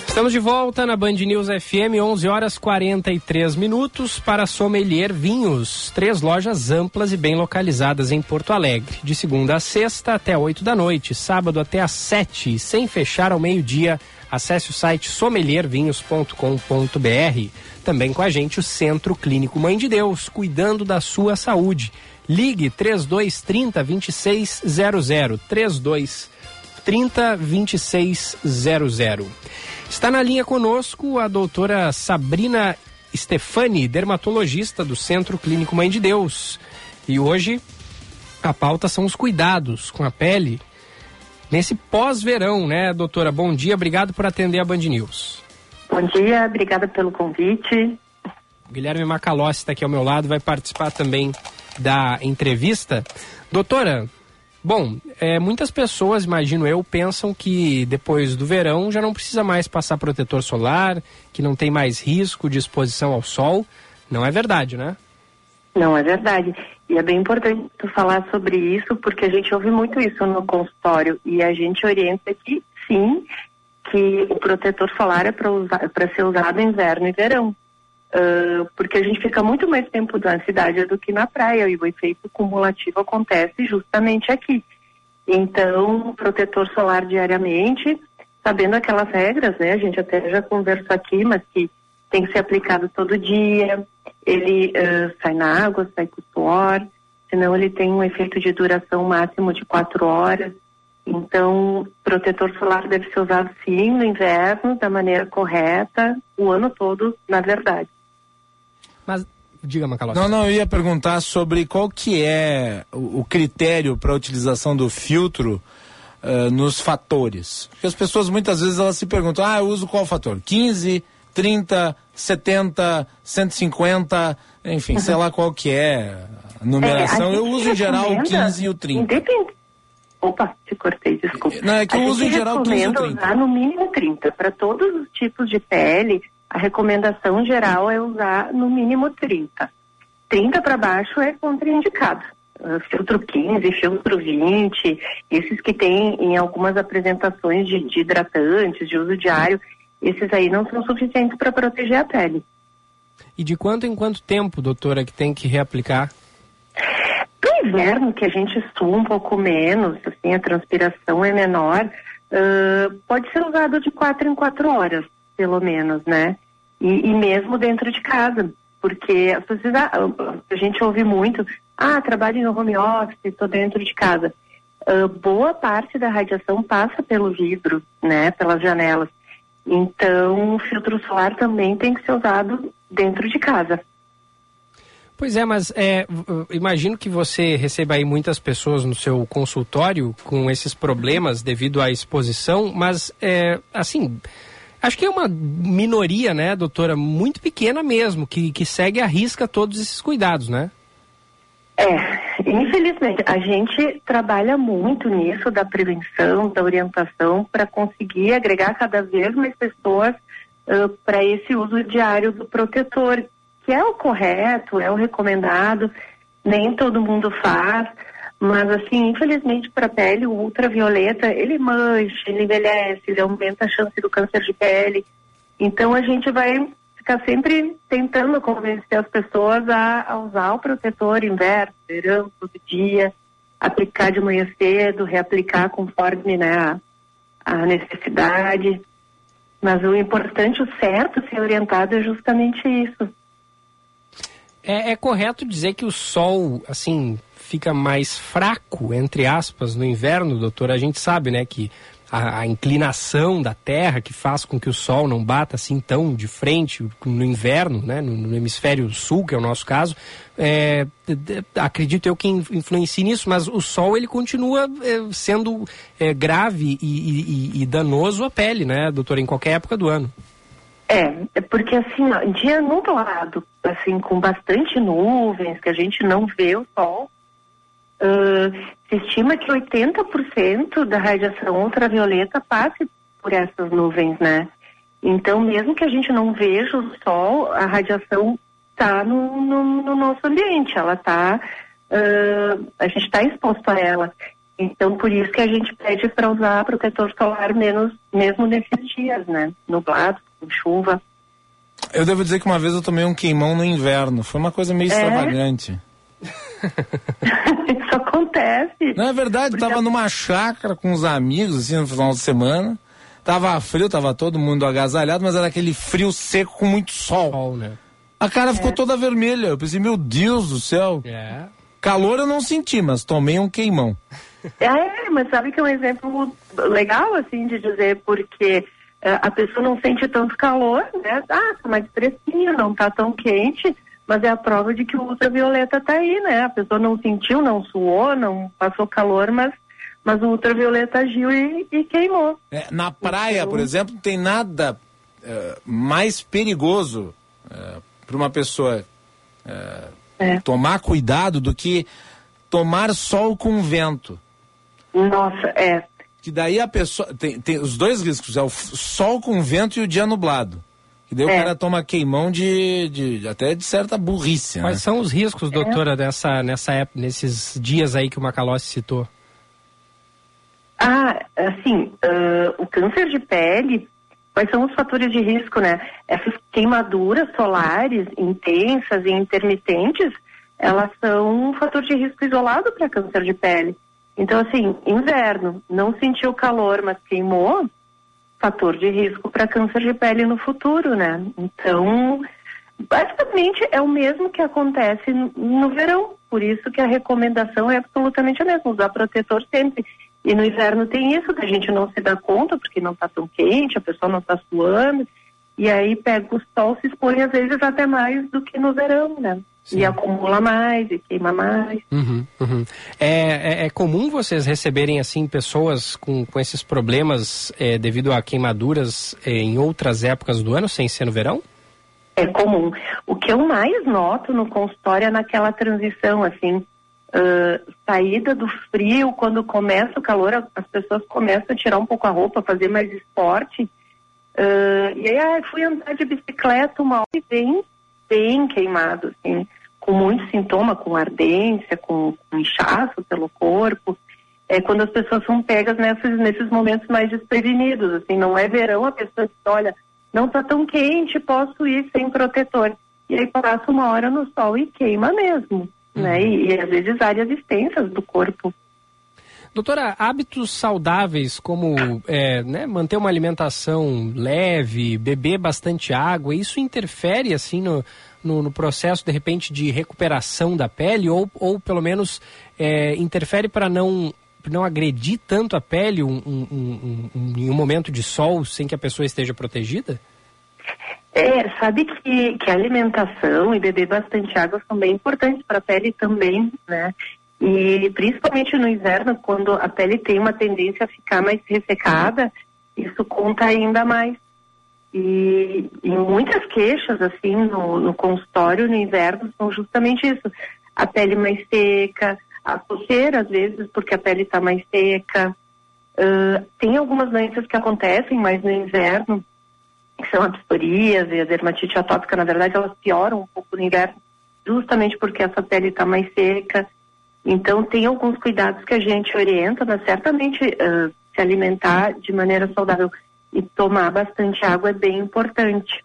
Estamos de volta na Band News FM, 11 horas 43 minutos para Sommelier Vinhos. Três lojas amplas e bem localizadas em Porto Alegre. De segunda a sexta até 8 da noite, sábado até às 7, sem fechar ao meio-dia. Acesse o site sommeliervinhos.com.br. Também com a gente o Centro Clínico Mãe de Deus, cuidando da sua saúde. Ligue 3230 2600. 3230 2600. Está na linha conosco a doutora Sabrina Stefani, dermatologista do Centro Clínico Mãe de Deus. E hoje a pauta são os cuidados com a pele nesse pós-verão, né, doutora? Bom dia, obrigado por atender a Band News. Bom dia, obrigada pelo convite. Guilherme Macalossi está aqui ao meu lado, vai participar também da entrevista. Doutora, bom, é, muitas pessoas, imagino eu, pensam que depois do verão já não precisa mais passar protetor solar, que não tem mais risco de exposição ao sol. Não é verdade, né? Não é verdade. E é bem importante tu falar sobre isso, porque a gente ouve muito isso no consultório e a gente orienta que sim, que o protetor solar é para ser usado inverno e verão. Uh, porque a gente fica muito mais tempo na cidade do que na praia e o efeito cumulativo acontece justamente aqui. Então, protetor solar diariamente, sabendo aquelas regras, né? A gente até já conversou aqui, mas que tem que ser aplicado todo dia. Ele uh, sai na água, sai com suor, senão ele tem um efeito de duração máximo de quatro horas. Então, protetor solar deve ser usado sim no inverno, da maneira correta, o ano todo, na verdade. Mas, diga, Macalossi. Não, não, eu ia perguntar sobre qual que é o, o critério para a utilização do filtro uh, nos fatores. Porque as pessoas muitas vezes elas se perguntam, ah, eu uso qual fator? 15, 30, 70, 150, enfim, uhum. sei lá qual que é a numeração. É, a eu uso em geral o 15 e o 30. Independente. Opa, te cortei, desculpa. Não, é que eu uso em geral 15 e 30. usar no mínimo 30. Para todos os tipos de pele, a recomendação geral é usar no mínimo 30. 30 para baixo é contraindicado. Uh, filtro 15, filtro 20, esses que tem em algumas apresentações de, de hidratantes, de uso diário, esses aí não são suficientes para proteger a pele. E de quanto em quanto tempo, doutora, que tem que reaplicar? No inverno, que a gente sua um pouco menos, assim, a transpiração é menor, uh, pode ser usado de quatro em quatro horas, pelo menos, né? E, e mesmo dentro de casa, porque as pessoas, a, a gente ouve muito, ah, trabalho no home office, estou dentro de casa. Uh, boa parte da radiação passa pelo vidro, né, pelas janelas. Então, o filtro solar também tem que ser usado dentro de casa. Pois é, mas é, imagino que você receba aí muitas pessoas no seu consultório com esses problemas devido à exposição, mas é, assim, acho que é uma minoria, né, doutora, muito pequena mesmo, que, que segue à risca todos esses cuidados, né? É, infelizmente, a gente trabalha muito nisso da prevenção, da orientação, para conseguir agregar cada vez mais pessoas uh, para esse uso diário do protetor, que é o correto, é o recomendado, nem todo mundo faz. Mas, assim, infelizmente para a pele, o ultravioleta, ele mancha, ele envelhece, ele aumenta a chance do câncer de pele. Então, a gente vai ficar sempre tentando convencer as pessoas a, a usar o protetor inverno, verão, todo dia, aplicar de manhã cedo, reaplicar conforme né, a, a necessidade. Mas o importante, o certo, ser orientado é justamente isso. É, é correto dizer que o sol, assim, fica mais fraco, entre aspas, no inverno, doutor? A gente sabe, né, que a, a, inclinação da Terra que faz com que o Sol não bata assim tão de frente no inverno, né, no, no hemisfério sul, que é o nosso caso, é, acredito eu que influencia nisso, mas o Sol ele continua é, sendo é, grave e, e, e, danoso à pele, né, doutor, em qualquer época do ano. É, é porque assim, ó, dia nublado, assim, com bastante nuvens, que a gente não vê o sol, Uh, se estima que 80% da radiação ultravioleta passe por essas nuvens, né? Então, mesmo que a gente não veja o sol, a radiação está no, no, no, nosso ambiente, ela está, uh, a gente está exposto a ela. Então, por isso que a gente pede para usar protetor solar menos, mesmo nesses dias, né? Nublado, com chuva. Eu devo dizer que uma vez eu tomei um queimão no inverno. Foi uma coisa meio é? extravagante. Isso acontece. Não é verdade, Porque... tava numa chácara com os amigos, assim, no final de semana. Tava frio, tava todo mundo agasalhado, mas era aquele frio seco com muito sol. sol né? A cara ficou é. toda vermelha. Eu pensei, meu Deus do céu. É. Calor eu não senti, mas tomei um queimão. É, mas sabe que é um exemplo legal, assim, de dizer, porque a pessoa não sente tanto calor, né? Ah, tá mais fresquinho, não tá tão quente mas é a prova de que o ultravioleta está aí, né? A pessoa não sentiu, não suou, não passou calor, mas, mas o ultravioleta agiu e, e queimou. É, na praia, então... por exemplo, não tem nada uh, mais perigoso uh, é, para uma pessoa uh, é. tomar cuidado do que tomar sol com vento. Nossa, é. Que daí a pessoa. Tem, tem os dois riscos: é o sol com vento e o dia nublado. Que daí é. o cara toma queimão de, de, até de certa burrice. Quais né? são os riscos, doutora, é. dessa, nessa época, nesses dias aí que o Macalossi citou? Ah, assim, uh, o câncer de pele, quais são os fatores de risco, né? Essas queimaduras solares intensas e intermitentes, elas são um fator de risco isolado para câncer de pele. Então, assim, inverno, não sentiu calor, mas queimou, fator de risco para câncer de pele no futuro, né? Então, basicamente é o mesmo que acontece no verão, por isso que a recomendação é absolutamente a mesma, usar protetor sempre. E no inverno tem isso, que a gente não se dá conta, porque não está tão quente, a pessoa não está suando, e aí pega o sol, se expõe às vezes até mais do que no verão, né? Sim. E acumula mais e queima mais. Uhum, uhum. É, é, é, comum vocês receberem assim pessoas com, com esses problemas é, devido a queimaduras é, em outras épocas do ano, sem ser no verão? É comum. O que eu mais noto no consultório é naquela transição, assim, uh, saída do frio, quando começa o calor, as pessoas começam a tirar um pouco a roupa, fazer mais esporte. Uh, e aí ah, fui andar de bicicleta uma hora e bem, bem queimado, assim com muitos sintomas, com ardência, com, com inchaço pelo corpo, é quando as pessoas são pegas nesses, nesses momentos mais desprevenidos, assim, não é verão, a pessoa diz, olha, não está tão quente, posso ir sem protetor. E aí passa uma hora no sol e queima mesmo, uhum. né? E, e às vezes áreas extensas do corpo. Doutora, hábitos saudáveis como é, né, manter uma alimentação leve, beber bastante água, isso interfere assim no, no, no, processo, de repente, de recuperação da pele ou, ou pelo menos é, interfere para não, não agredir tanto a pele um, um, um, em um momento de sol sem que a pessoa esteja protegida? É, sabe que, que alimentação e beber bastante água são bem importantes para a pele também, né? E principalmente no inverno, quando a pele tem uma tendência a ficar mais ressecada, isso conta ainda mais. E, e muitas queixas, assim, no, no consultório no inverno são justamente isso. A pele mais seca, a coceira, às vezes, porque a pele está mais seca. Uh, tem algumas doenças que acontecem mais no inverno, que são a psorias e a dermatite atópica, na verdade, elas pioram um pouco no inverno, justamente porque essa pele está mais seca. Então, tem alguns cuidados que a gente orienta, mas certamente ah, se alimentar de maneira saudável e tomar bastante água é bem importante.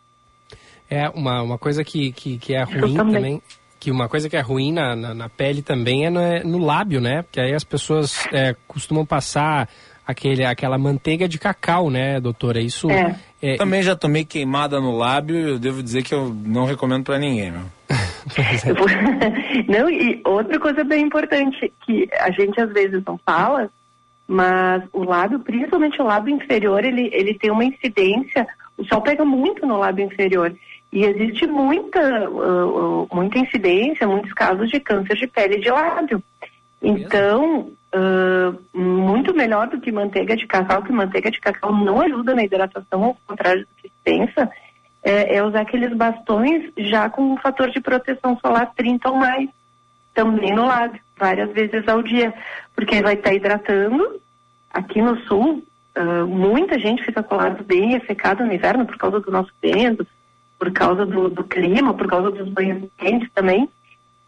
É, uma, uma coisa que, que, que é ruim também. também. que uma coisa que é ruim na, na, na pele também é no, é no lábio, né? Porque aí as pessoas é, costumam passar aquele, aquela manteiga de cacau, né, doutora? Isso É. é, Também já tomei queimada no lábio e eu devo dizer que eu não recomendo pra ninguém, meu. Não, e outra coisa bem importante, que a gente às vezes não fala, mas o lábio, principalmente o lábio inferior, ele, ele tem uma incidência, o sol pega muito no lábio inferior. E existe muita, uh, uh, muita incidência, muitos casos de câncer de pele de lábio. Então, uh, muito melhor do que manteiga de cacau, que manteiga de cacau não ajuda na hidratação, ao contrário do que se pensa, é, é usar aqueles bastões já com um fator de proteção solar 30 ou mais, também no lábio, várias vezes ao dia, porque vai estar hidratando. Aqui no sul, ah, muita gente fica com o lábio bem ressecado no inverno por causa do nosso vento, por causa do, do clima, por causa dos banhos quentes também.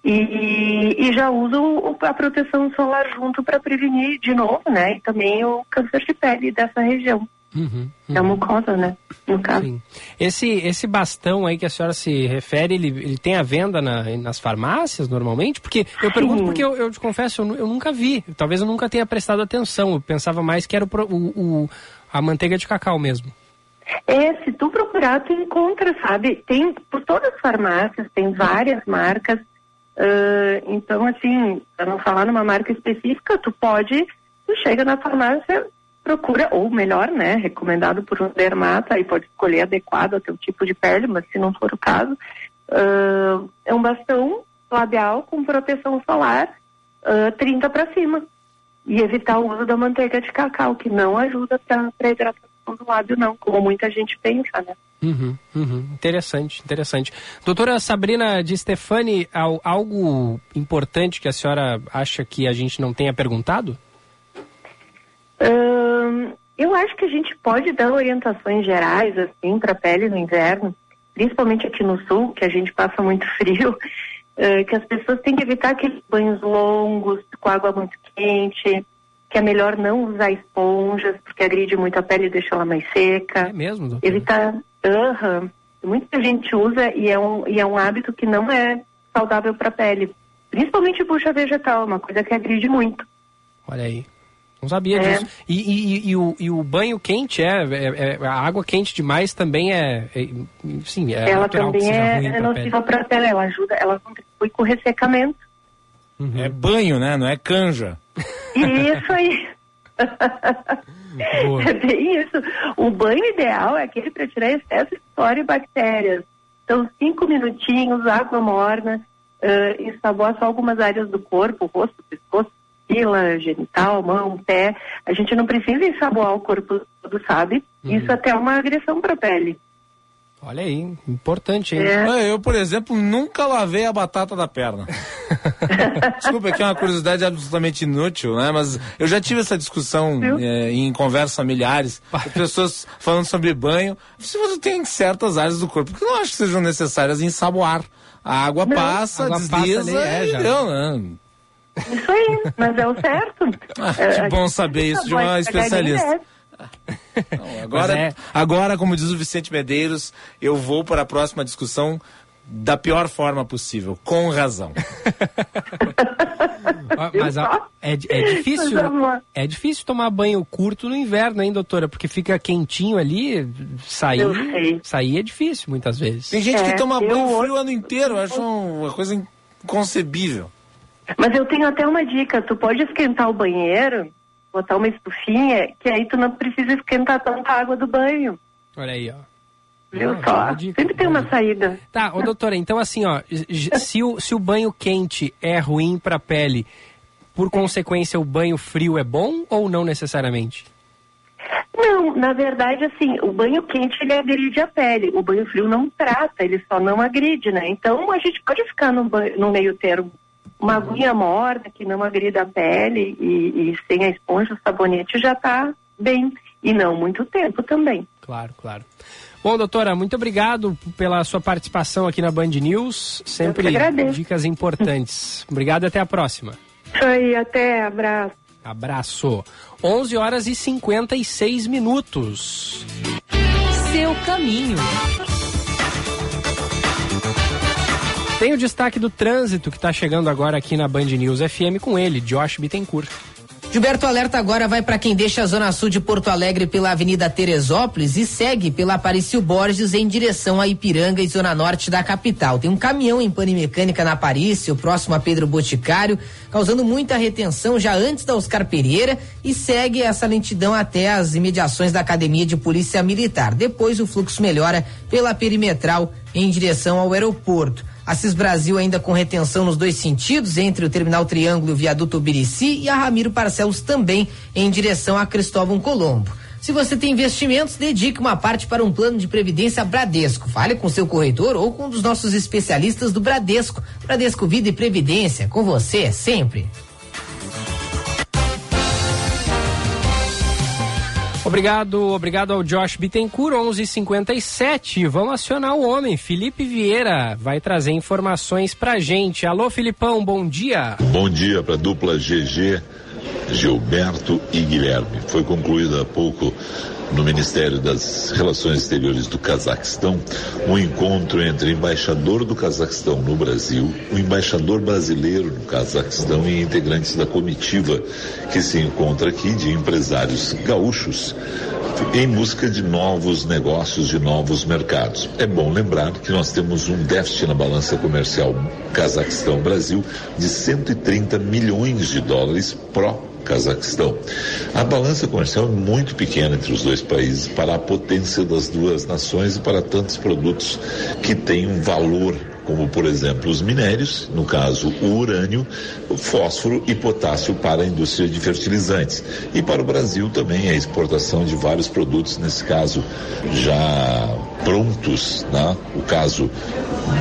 E, e já usa o- a proteção solar junto para prevenir de novo, né? E também o câncer de pele dessa região. Uhum, É a mucosa, né? No caso. Esse, esse bastão aí que a senhora se refere, ele, ele tem a venda na- nas farmácias normalmente? Porque eu pergunto porque eu, eu te confesso, eu, eu nunca vi. Talvez eu nunca tenha prestado atenção. Eu pensava mais que era o, o- o- a manteiga de cacau mesmo. É, se tu procurar, tu encontra, sabe? Tem por todas as farmácias, tem várias marcas. ah, então, assim, para não falar numa marca específica, tu pode, tu chega na farmácia, procura, ou melhor, né, recomendado por um dermato, aí pode escolher adequado ao teu tipo de pele, mas se não for o caso, ah, é um bastão labial com proteção solar ah, 30 para cima. E evitar o uso da manteiga de cacau, que não ajuda para a hidratação do lábio, não, como muita gente pensa, né? Uhum, uhum. Interessante, interessante. Doutora Sabrina de Stefani, al- algo importante que a senhora acha que a gente não tenha perguntado? Ahn, eu acho que a gente pode dar orientações gerais, assim, para a pele no inverno, principalmente aqui no sul, que a gente passa muito frio, eh, que as pessoas têm que evitar aqueles banhos longos, com água muito quente, que é melhor não usar esponjas, porque agride muito a pele e deixa ela mais seca. É mesmo, doutora? Evitar. Aham. Muita gente usa e é, um, e é um hábito que não é saudável para a pele. Principalmente bucha vegetal, uma coisa que agride muito. Olha aí. Não sabia É. disso. E, e- e- e o, e o banho quente é, é- é- A água quente demais também é. é sim, é ela natural que também seja é, ruim é pra pele. nociva para a pele, ela ajuda, ela contribui com o ressecamento. É banho, né? Não é canja. Isso aí. É bem isso. O banho ideal é aquele para tirar excesso de flora e bactérias. Então, cinco minutinhos, água morna, uh, ensaboar só algumas áreas do corpo, rosto, pescoço, pila, genital, mão, pé. A gente não precisa ensaboar o corpo todo, sabe? Isso até é uma agressão para a pele. Olha aí, importante, hein? É. Eu, por exemplo, nunca lavei a batata da perna. Desculpa, aqui é uma curiosidade absolutamente inútil, né? Mas eu já tive essa discussão eh, em conversas familiares, as pessoas falando sobre banho. Se você tem certas áreas do corpo que eu não acho que sejam necessárias ensaboar. A água Não. passa, Água passa desliza ali, é, e já. deu, né? Isso aí, mas é o certo. Ah, É, que bom saber isso de uma especialista. Agora, Mas é- agora, como diz o Vicente Medeiros, eu vou para a próxima discussão da pior forma possível, com razão. Ah, Mas a- é, é difícil. É difícil tomar banho curto no inverno, hein, doutora? Porque fica quentinho ali, sair, sair é difícil muitas vezes. Tem gente É, que toma banho frio o ano inteiro, eu acho uma coisa inconcebível. Mas eu tenho até uma dica, tu pode esquentar o banheiro, botar uma estufinha, que aí tu não precisa esquentar tanta água do banho. Olha aí, ó. Viu Ah, só? dica, Sempre tem uma saída. Tá, ô doutora, então assim, ó, se o, se o banho quente é ruim pra pele, por consequência o banho frio é bom ou não necessariamente? Não, na verdade, assim, o banho quente ele agride a pele, o banho frio não trata, ele só não agride, né? Então a gente pode ficar no, banho, no meio termo. Uma aguinha morna que não agrida a pele e, e sem a esponja, o sabonete já tá bem. E não muito tempo também. Claro, claro. Bom, doutora, muito obrigado pela sua participação aqui na Band News. Sempre dicas importantes. Obrigado e até a próxima. Isso aí, até, abraço. Abraço. 11 horas e 56 minutos. Seu caminho. Tem o destaque do trânsito que está chegando agora aqui na Band News FM com ele, Josh Bittencourt. Gilberto Alerta agora vai para quem deixa a Zona Sul de Porto Alegre pela Avenida Teresópolis e segue pela Aparício Borges em direção a Ipiranga e Zona Norte da capital. Tem um caminhão em pane mecânica na Aparício, próximo a Pedro Boticário, causando muita retenção já antes da Oscar Pereira e segue essa lentidão até as imediações da Academia de Polícia Militar. Depois o fluxo melhora pela perimetral em direção ao aeroporto. Assis Brasil ainda com retenção nos dois sentidos, entre o Terminal Triângulo e o Viaduto Birici, e a Ramiro Parcelos também em direção a Cristóvão Colombo. Se você tem investimentos, dedique uma parte para um plano de previdência Bradesco. Fale com seu corretor ou com um dos nossos especialistas do Bradesco. Bradesco Vida e Previdência, com você sempre. Obrigado, obrigado ao Josh Bittencourt, 11:57. Vamos acionar o homem, Felipe Vieira, vai trazer informações pra gente. Alô, Filipão, bom dia. Bom dia para a dupla GG, Gilberto e Guilherme. Foi concluída há pouco no Ministério das Relações Exteriores do Cazaquistão um encontro entre embaixador do Cazaquistão no Brasil, o embaixador brasileiro no Cazaquistão e integrantes da comitiva que se encontra aqui de empresários gaúchos em busca de novos negócios, de novos mercados. É bom lembrar que nós temos um déficit na balança comercial Cazaquistão-Brasil de 130 milhões de dólares pró Cazaquistão. A balança comercial é muito pequena entre os dois países para a potência das duas nações e para tantos produtos que têm um valor como por exemplo os minérios, no caso o urânio, o fósforo e potássio para a indústria de fertilizantes. E para o Brasil também a exportação de vários produtos, nesse caso já prontos, né? o caso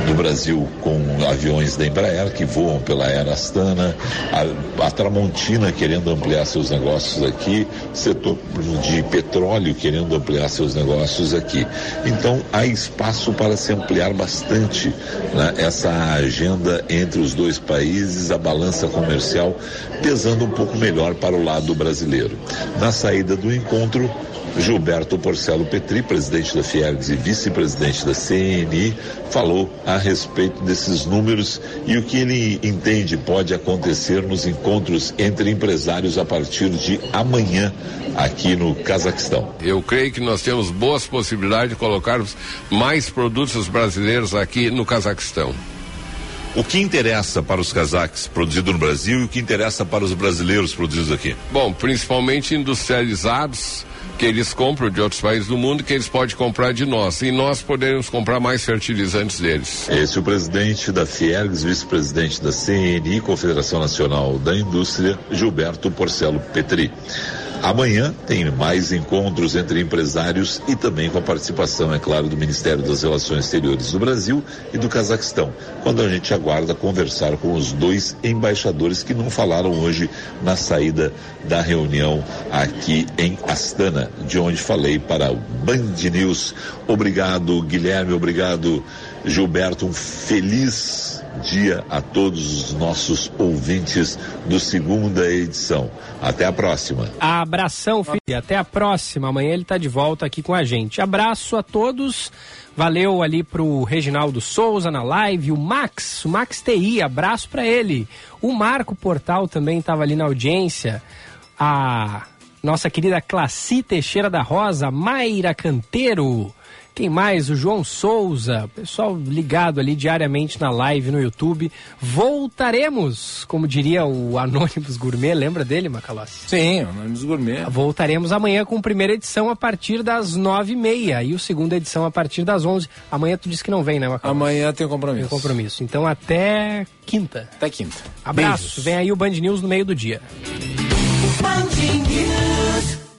do Brasil com aviões da Embraer que voam pela Air Astana, a, a Tramontina querendo ampliar seus negócios aqui, setor de petróleo querendo ampliar seus negócios aqui. Então há espaço para se ampliar bastante né, essa agenda entre os dois países, a balança comercial pesando um pouco melhor para o lado brasileiro. Na saída do encontro, Gilberto Porcelo Petri, presidente da Fiergs e vice-presidente da CNI, falou a respeito desses números e o que ele entende pode acontecer nos encontros entre empresários a partir de amanhã aqui no Cazaquistão. Eu creio que nós temos boas possibilidades de colocarmos mais produtos brasileiros aqui no Cazaquistão. O que interessa para os cazaques produzido no Brasil e o que interessa para os brasileiros produzidos aqui? Bom, principalmente industrializados que eles compram de outros países do mundo que eles podem comprar de nós e nós poderemos comprar mais fertilizantes deles. Esse é o presidente da Fiergs, vice-presidente da CNI, Confederação Nacional da Indústria, Gilberto Porcelo Petri. Amanhã tem mais encontros entre empresários e também com a participação, é claro, do Ministério das Relações Exteriores do Brasil e do Cazaquistão, quando a gente aguarda conversar com os dois embaixadores que não falaram hoje na saída da reunião aqui em Astana, de onde falei para o Band News. Obrigado, Guilherme, obrigado, Gilberto. Um feliz dia a todos os nossos ouvintes do segunda edição. Até a próxima. Abração, filho. Até a próxima. Amanhã ele está de volta aqui com a gente. Abraço a todos. Valeu ali pro Reginaldo Souza na live, o Max, o Max TI, abraço para ele. O Marco Portal também estava ali na audiência. A nossa querida Classi Teixeira da Rosa, Mayra Canteiro. Quem mais? O João Souza, pessoal ligado ali diariamente na live no YouTube. Voltaremos, como diria o Anônimos Gourmet, lembra dele, Macalossi? Sim, Anônimos Gourmet. Voltaremos amanhã com a primeira edição a partir das nove e meia e o segunda edição a partir das onze. Amanhã tu disse que não vem, né, Macalossi? Amanhã tem compromisso. Tem compromisso. Então até quinta. Até quinta. Abraço. Beijos. Vem aí o Band News no meio do dia. Band News.